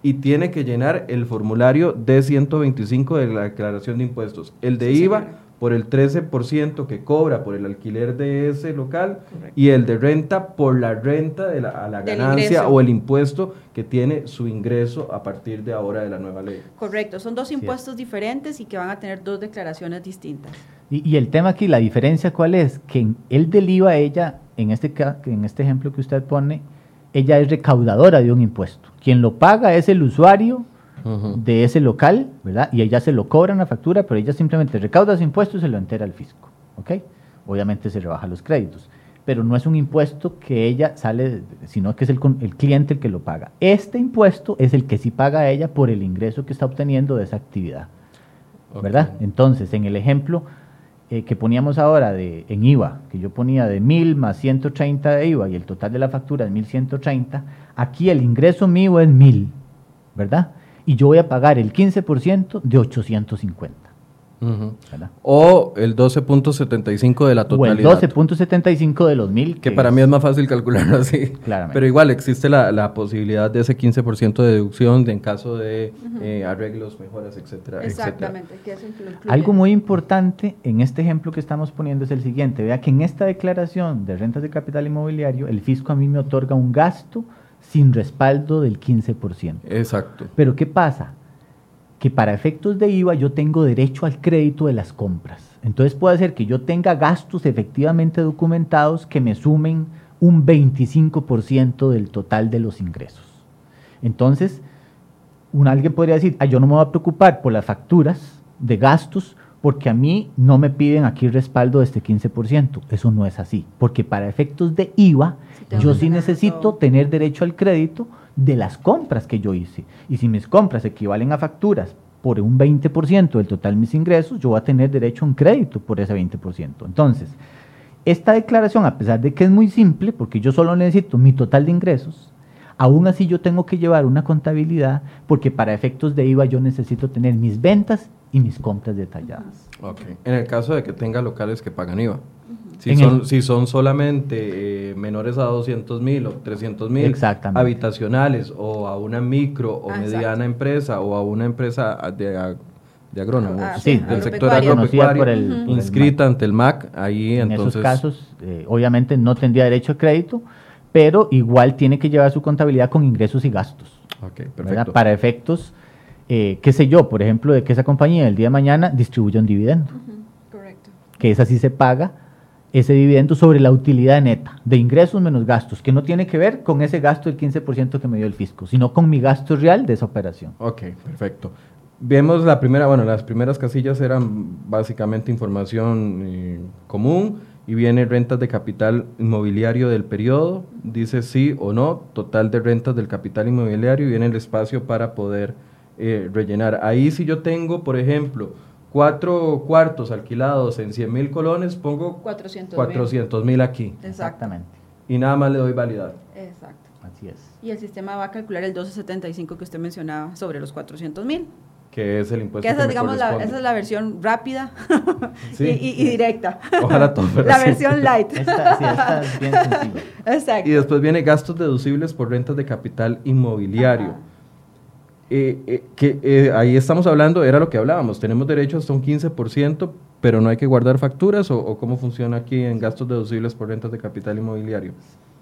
y tiene que llenar el formulario D125 de la declaración de impuestos. El de IVA por el 13% que cobra por el alquiler de ese local y el de renta por la renta de la, a la ganancia o el impuesto que tiene su ingreso a partir de ahora de la nueva ley. Correcto, son dos impuestos diferentes y que van a tener dos declaraciones distintas. Y, el tema aquí, la diferencia cuál es, que él del IVA, ella, en este, en este ejemplo que usted pone, ella es recaudadora de un impuesto. Quien lo paga es el usuario de ese local, ¿verdad? Y ella se lo cobra en la factura, pero ella simplemente recauda sus impuestos y se lo entera al fisco, ¿ok? Obviamente se rebaja los créditos, pero no es un impuesto que ella sale, sino que es el, el cliente el que lo paga. Este impuesto es el que sí paga ella por el ingreso que está obteniendo de esa actividad. ¿verdad? Entonces, en el ejemplo eh, que poníamos ahora de, en IVA, que yo ponía de 1000 más 130 de IVA y el total de la factura es 1130, aquí el ingreso mío es 1000, ¿verdad? Y yo voy a pagar el 15% de 850. O el 12.75 de la totalidad. O el 12.75 de los mil. Que, para mí es más fácil calcularlo así. Pero igual existe la, posibilidad de ese 15% de deducción en caso de eh, arreglos, mejoras, etcétera. Exactamente. Algo muy importante en este ejemplo que estamos poniendo es el siguiente. Vea que en esta declaración de rentas de capital inmobiliario, el fisco a mí me otorga un gasto sin respaldo del 15%. Exacto. Pero ¿qué pasa? que para efectos de IVA yo tengo derecho al crédito de las compras. Entonces puede ser que yo tenga gastos efectivamente documentados que me sumen un 25% del total de los ingresos. Entonces, un, alguien podría decir, ah, yo no me voy a preocupar por las facturas de gastos porque a mí no me piden aquí respaldo de este 15%. Eso no es así, porque para efectos de IVA yo sí necesito tener derecho al crédito de las compras que yo hice. Y si mis compras equivalen a facturas por un 20% del total de mis ingresos, yo voy a tener derecho a un crédito por ese 20%. Entonces, esta declaración, a pesar de que es muy simple, porque yo solo necesito mi total de ingresos, aún así yo tengo que llevar una contabilidad, porque para efectos de IVA yo necesito tener mis ventas y mis compras detalladas. Okay. En el caso de que tenga locales que pagan IVA. Si son, si son solamente eh, menores a 200 mil o 300 mil habitacionales o a una micro o mediana empresa o a una empresa de, de agrónomos ah, del sector agropecuario inscrita ante el MAC, ahí en esos casos eh, obviamente no tendría derecho a crédito, pero igual tiene que llevar su contabilidad con ingresos y gastos. Para efectos, eh, qué sé yo, por ejemplo, de que esa compañía el día de mañana distribuya un dividendo. Correcto. Que esa sí se paga ese dividendo sobre la utilidad neta de ingresos menos gastos, que no tiene que ver con ese gasto del 15% que me dio el fisco, sino con mi gasto real de esa operación. Ok, perfecto. Vemos la primera, bueno, las primeras casillas eran básicamente información eh, común y viene rentas de capital inmobiliario del periodo, dice sí o no, total de rentas del capital inmobiliario y viene el espacio para poder eh, rellenar. Ahí si yo tengo, por ejemplo, cuatro cuartos alquilados en 100 mil colones, pongo 400 mil aquí. Exactamente. Y nada más le doy validad. Exacto. Así es. Y el sistema va a calcular el 1275 que usted mencionaba sobre los 400 mil. Que es el impuesto. Que esa, digamos, la, esa es la versión rápida y, directa. Ojalá todo La versión light. esta, sí, esta es bien sencilla. Exacto. Y después viene gastos deducibles por rentas de capital inmobiliario. Eh, eh, que eh, ahí estamos hablando, era lo que hablábamos, tenemos derecho hasta un 15%, pero no hay que guardar facturas o, cómo funciona aquí en gastos deducibles por rentas de capital inmobiliario.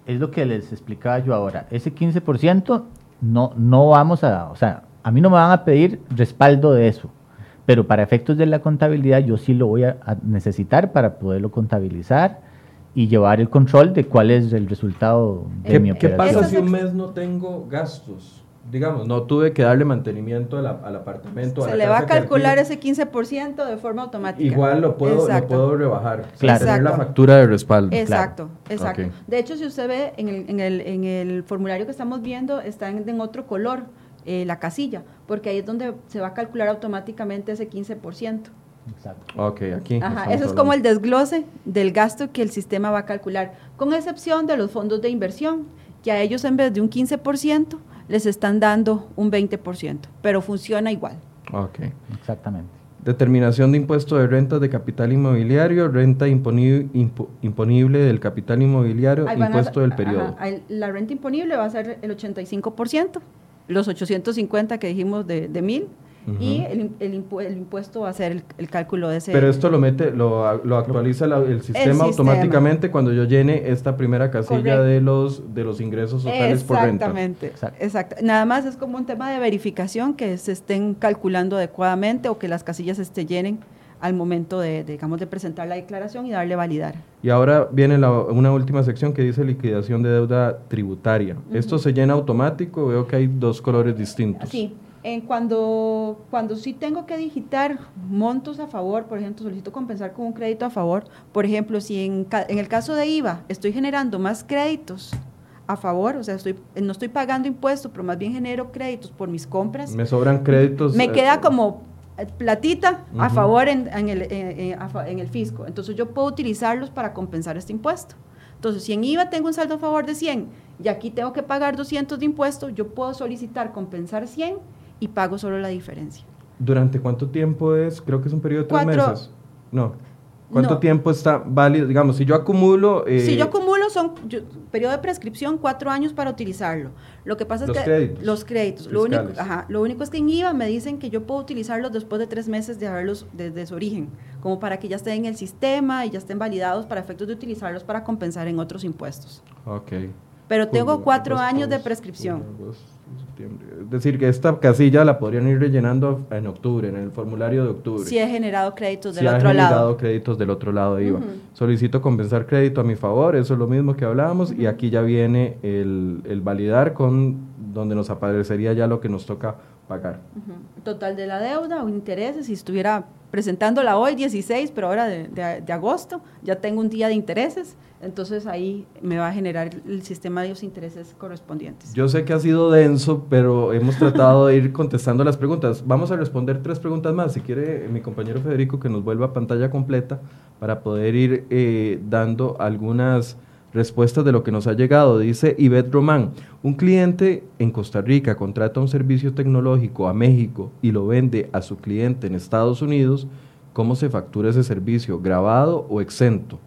Es lo que les explicaba yo ahora, ese 15% no, no vamos a, o sea, a mí no me van a pedir respaldo de eso, pero para efectos de la contabilidad yo sí lo voy a, necesitar para poderlo contabilizar y llevar el control de cuál es el resultado de mi operación. ¿Qué pasa si un mes no tengo gastos? Digamos, no tuve que darle mantenimiento al, apartamento. Se le va a calcular ese 15% de forma automática. Igual lo puedo, lo puedo rebajar. Claro. Tener la factura de respaldo. Exacto, exacto. De hecho, si usted ve en el, en el, en el formulario que estamos viendo, está en, otro color eh, la casilla, porque ahí es donde se va a calcular automáticamente ese 15%. Exacto. Ok, aquí. Ajá, eso es como el desglose del gasto que el sistema va a calcular, con excepción de los fondos de inversión, que a ellos en vez de un 15%, les están dando un 20%, pero funciona igual. Ok. Exactamente. Determinación de impuesto de renta de capital inmobiliario, renta imponible, del capital inmobiliario, impuesto del periodo. la renta imponible va a ser el 85%, los 850 que dijimos de, de y el, el, impuesto va a ser el, cálculo de ese. Pero esto lo mete, lo, lo actualiza el, sistema automáticamente cuando yo llene esta primera casilla de los de los ingresos totales por renta. Exactamente. Exacto. Nada más es como un tema de verificación que se estén calculando adecuadamente o que las casillas se llenen al momento de, digamos, de presentar la declaración y darle validar. Y ahora viene una última sección que dice liquidación de deuda tributaria. Esto se llena automático, veo que hay dos colores distintos. Sí, en cuando, cuando sí tengo que digitar montos a favor, por ejemplo, solicito compensar con un crédito a favor, por ejemplo, si en, en el caso de IVA estoy generando más créditos a favor, o sea, estoy, no estoy pagando impuestos, pero más bien genero créditos por mis compras. Me sobran créditos. Me queda eh, como eh, platita a favor en, el, eh, eh, en el fisco. Entonces yo puedo utilizarlos para compensar este impuesto. Entonces, si en IVA tengo un saldo a favor de 100 y aquí tengo que pagar 200 de impuestos, yo puedo solicitar compensar 100 y pago solo la diferencia. ¿Durante cuánto tiempo es? Creo que es un periodo de tres meses. No. ¿Cuánto tiempo está válido? Digamos, si yo acumulo... Eh, si yo acumulo, son periodo de prescripción, cuatro años para utilizarlo. Lo que pasa es que... Créditos los créditos. Lo único, ajá, lo único es que en IVA me dicen que yo puedo utilizarlos después de tres meses de haberlos desde su origen, como para que ya estén en el sistema y ya estén validados para efectos de utilizarlos para compensar en otros impuestos. Ok. Pero tengo cuatro años de prescripción. Es decir, que esta casilla la podrían ir rellenando en octubre, en el formulario de octubre. Si he generado créditos del otro lado. Si he generado créditos del otro lado IVA. Solicito compensar crédito a mi favor, eso es lo mismo que hablábamos, y aquí ya viene el, el, validar con donde nos aparecería ya lo que nos toca pagar. Total de la deuda o intereses, si estuviera presentándola hoy 16, pero ahora de, agosto, ya tengo un día de intereses, entonces ahí me va a generar el sistema de los intereses correspondientes. Yo sé que ha sido denso, pero hemos tratado de ir contestando las preguntas. Vamos a responder tres preguntas más. Si quiere mi compañero Federico que nos vuelva a pantalla completa para poder ir eh, dando algunas respuestas de lo que nos ha llegado. Dice Ivette Román, un cliente en Costa Rica contrata un servicio tecnológico a México y lo vende a su cliente en Estados Unidos, ¿cómo se factura ese servicio? ¿Grabado o exento?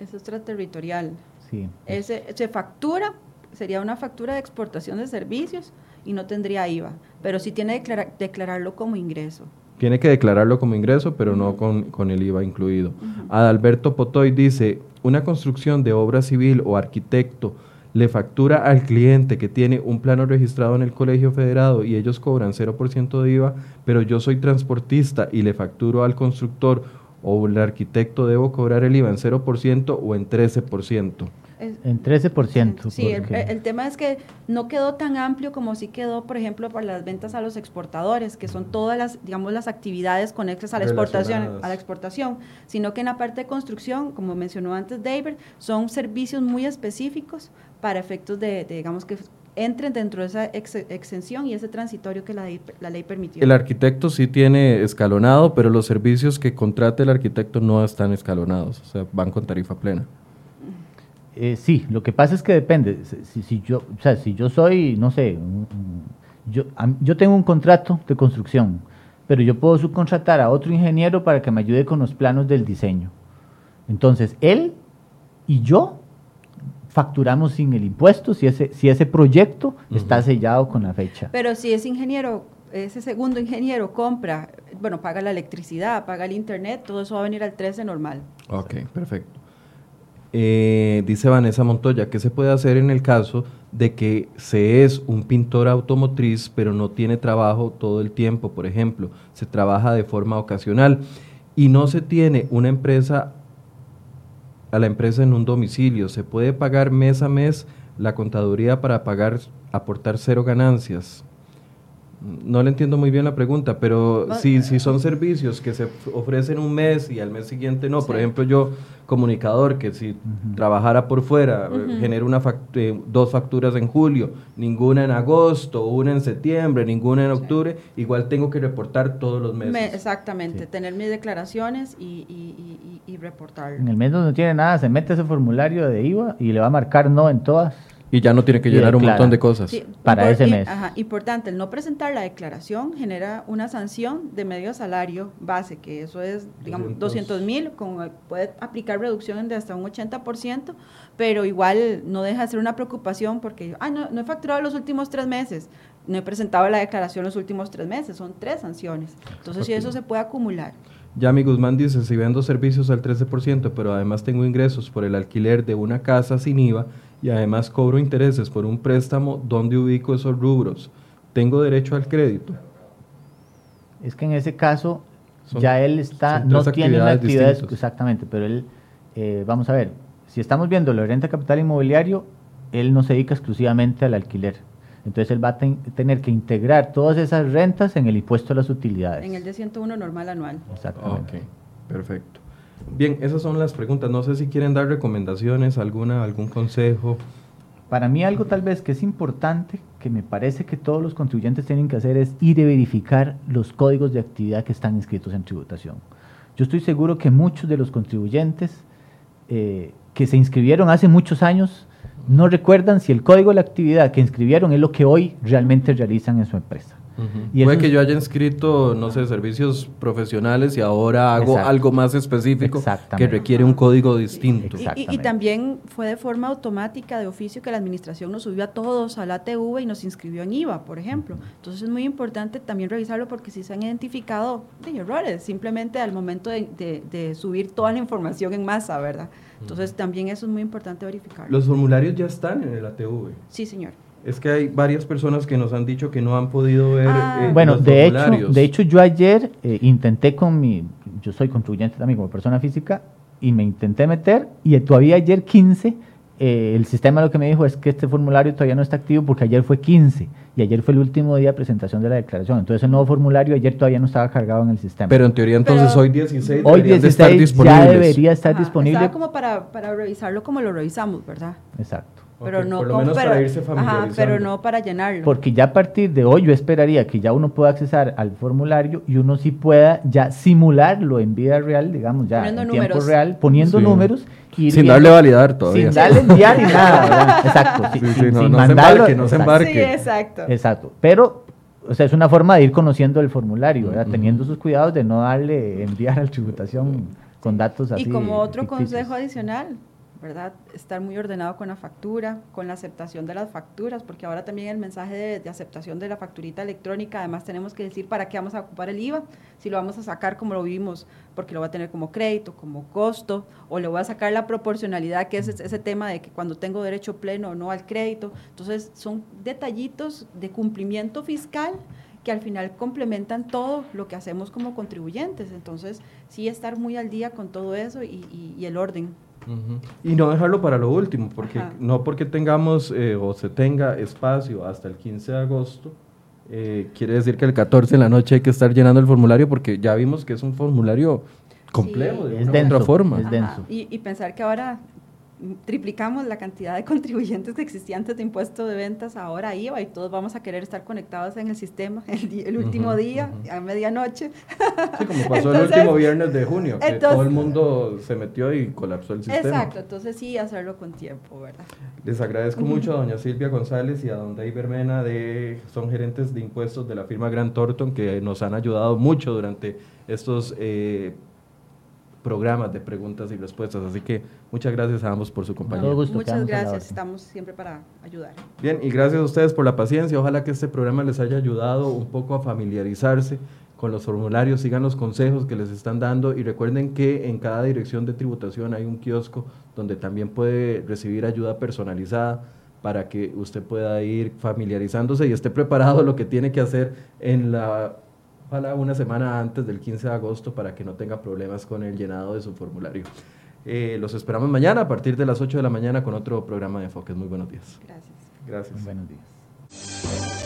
Es extraterritorial. Sí. Ese, se factura, sería una factura de exportación de servicios y no tendría IVA, pero sí tiene que declararlo como ingreso. Tiene que declararlo como ingreso, pero no con, el IVA incluido. Adalberto Potoy dice, una construcción de obra civil o arquitecto le factura al cliente que tiene un plano registrado en el Colegio Federado y ellos cobran 0% de IVA, pero yo soy transportista y le facturo al constructor o el arquitecto debo cobrar el IVA en 0% o en 13%. En 13%. Sí, el, tema es que no quedó tan amplio como sí quedó, por ejemplo, para las ventas a los exportadores, que son todas las, digamos, las actividades conexas a la exportación, a la exportación, sino que en la parte de construcción, como mencionó antes David, son servicios muy específicos para efectos de digamos que entren dentro de esa exención y ese transitorio que la, la, ley permitió. El arquitecto sí tiene escalonado, pero los servicios que contrate el arquitecto no están escalonados, o sea, van con tarifa plena. Eh, sí, lo que pasa es que depende. Si, si, yo, o sea, si yo soy, no sé, yo, yo tengo un contrato de construcción, pero yo puedo subcontratar a otro ingeniero para que me ayude con los planos del diseño. Entonces, él y yo facturamos sin el impuesto si ese, si ese proyecto está sellado con la fecha. Pero si ese ingeniero, ese segundo ingeniero compra, bueno, paga la electricidad, paga el internet, todo eso va a venir al 13 normal. Ok, perfecto. Eh, dice Vanessa Montoya, ¿qué se puede hacer en el caso de que se es un pintor automotriz pero no tiene trabajo todo el tiempo? Por ejemplo, se trabaja de forma ocasional y no se tiene una empresa a la empresa en un domicilio. ¿Se puede pagar mes a mes la contaduría para pagar, aportar cero ganancias? No le entiendo muy bien la pregunta, pero si, si son servicios que se ofrecen un mes y al mes siguiente no, por ejemplo yo comunicador que si trabajara por fuera genero una eh, dos facturas en julio, ninguna en agosto, una en septiembre, ninguna en octubre, igual tengo que reportar todos los meses. exactamente, tener mis declaraciones y, y, y, reportar. En el mes no tiene nada, se mete ese formulario de IVA y le va a marcar no en todas. Y ya no tiene que llenar un montón de cosas. para ese mes. Ajá, importante, el no presentar la declaración genera una sanción de medio salario base, que eso es, digamos, 200 mil, puede aplicar reducción de hasta un 80%, pero igual no deja de ser una preocupación porque, ah, no, no he facturado los últimos tres meses, no he presentado la declaración los últimos tres meses, son tres sanciones. Entonces, si eso se puede acumular. Ya mi Guzmán dice, si vendo servicios al 13%, pero además tengo ingresos por el alquiler de una casa sin IVA, y además cobro intereses por un préstamo, ¿dónde ubico esos rubros? ¿Tengo derecho al crédito? Es que en ese caso ya él está, no tiene una actividad, exactamente, pero él, eh, vamos a ver, si estamos viendo la renta capital inmobiliario, él no se dedica exclusivamente al alquiler. Entonces él va a tener que integrar todas esas rentas en el impuesto a las utilidades. En el de 101 normal anual. Exactamente. Ok, perfecto. Bien, esas son las preguntas. No sé si quieren dar recomendaciones, alguna, algún consejo. Para mí algo tal vez que es importante, que me parece que todos los contribuyentes tienen que hacer es ir y verificar los códigos de actividad que están inscritos en tributación. Yo estoy seguro que muchos de los contribuyentes eh, que se inscribieron hace muchos años no recuerdan si el código de la actividad que inscribieron es lo que hoy realmente realizan en su empresa. Y Puede que yo haya inscrito, no sé, servicios profesionales y ahora hago algo más específico que requiere un código distinto. Y, también fue de forma automática, de oficio, que la administración nos subió a todos a la ATV y nos inscribió en IVA, por ejemplo. Entonces es muy importante también revisarlo porque si se han identificado errores, simplemente al momento de subir toda la información en masa, ¿verdad? Entonces también eso es muy importante verificar. ¿Los formularios ya están en el ATV? Sí, señor. Es que hay varias personas que nos han dicho que no han podido ver ah. eh, bueno, de hecho, de hecho yo ayer eh, intenté con mi, yo soy contribuyente también como persona física y me intenté meter y todavía ayer 15 eh, el sistema lo que me dijo es que este formulario todavía no está activo porque ayer fue 15 y ayer fue el último día de presentación de la declaración. Entonces el nuevo formulario ayer todavía no estaba cargado en el sistema. Pero en teoría entonces hoy 16 hoy 16 ya debería estar disponible. Estaba como para, para revisarlo como lo revisamos, ¿verdad? Exacto pero no para irse pero no para llenarlo. Porque ya a partir de hoy yo esperaría que ya uno pueda accesar al formulario y uno sí pueda ya simularlo en vida real, digamos, ya en tiempo real, poniendo números. sin darle validar todavía. Sin darle enviar ni nada, Exacto. sin, no, mandarlo, se embarque, no se embarque. Sí, exacto. Exacto. Pero o sea, es una forma de ir conociendo el formulario, ¿verdad? Teniendo sus cuidados de no darle enviar a la tributación con datos así. Y como otro consejo adicional, ¿verdad? Estar muy ordenado con la factura, con la aceptación de las facturas, porque ahora también el mensaje de, aceptación de la facturita electrónica, además tenemos que decir para qué vamos a ocupar el IVA, si lo vamos a sacar como lo vimos, porque lo va a tener como crédito, como costo, o le voy a sacar la proporcionalidad, que es ese tema de que cuando tengo derecho pleno o no al crédito. Entonces, son detallitos de cumplimiento fiscal que al final complementan todo lo que hacemos como contribuyentes. Entonces, sí estar muy al día con todo eso y el orden. Y no dejarlo para lo último, porque no porque tengamos eh, o se tenga espacio hasta el 15 de agosto, eh, quiere decir que el 14 de la noche hay que estar llenando el formulario, porque ya vimos que es un formulario complejo de otra forma. Y, y, pensar que ahora triplicamos la cantidad de contribuyentes que existían antes de impuesto de ventas, ahora IVA, y todos vamos a querer estar conectados en el sistema el, último día, a medianoche. Sí, como pasó el último viernes de junio, que todo el mundo se metió y colapsó el sistema. Exacto, entonces sí, hacerlo con tiempo, ¿verdad? Les agradezco mucho a doña Silvia González y a don David Bermena, de, son gerentes de impuestos de la firma Grant Thornton, que nos han ayudado mucho durante estos... Eh, programas de preguntas y respuestas. Así que muchas gracias a ambos por su compañía. muchas gracias, estamos siempre para ayudar. Bien, y gracias a ustedes por la paciencia. Ojalá que este programa les haya ayudado un poco a familiarizarse con los formularios, sigan los consejos que les están dando y recuerden que en cada dirección de tributación hay un kiosco donde también puede recibir ayuda personalizada para que usted pueda ir familiarizándose y esté preparado lo que tiene que hacer en la ojalá una semana antes del 15 de agosto para que no tenga problemas con el llenado de su formulario. Eh, los esperamos mañana a partir de las 8 de la mañana con otro programa de enfoques. Muy buenos días. Gracias. Gracias. buenos días.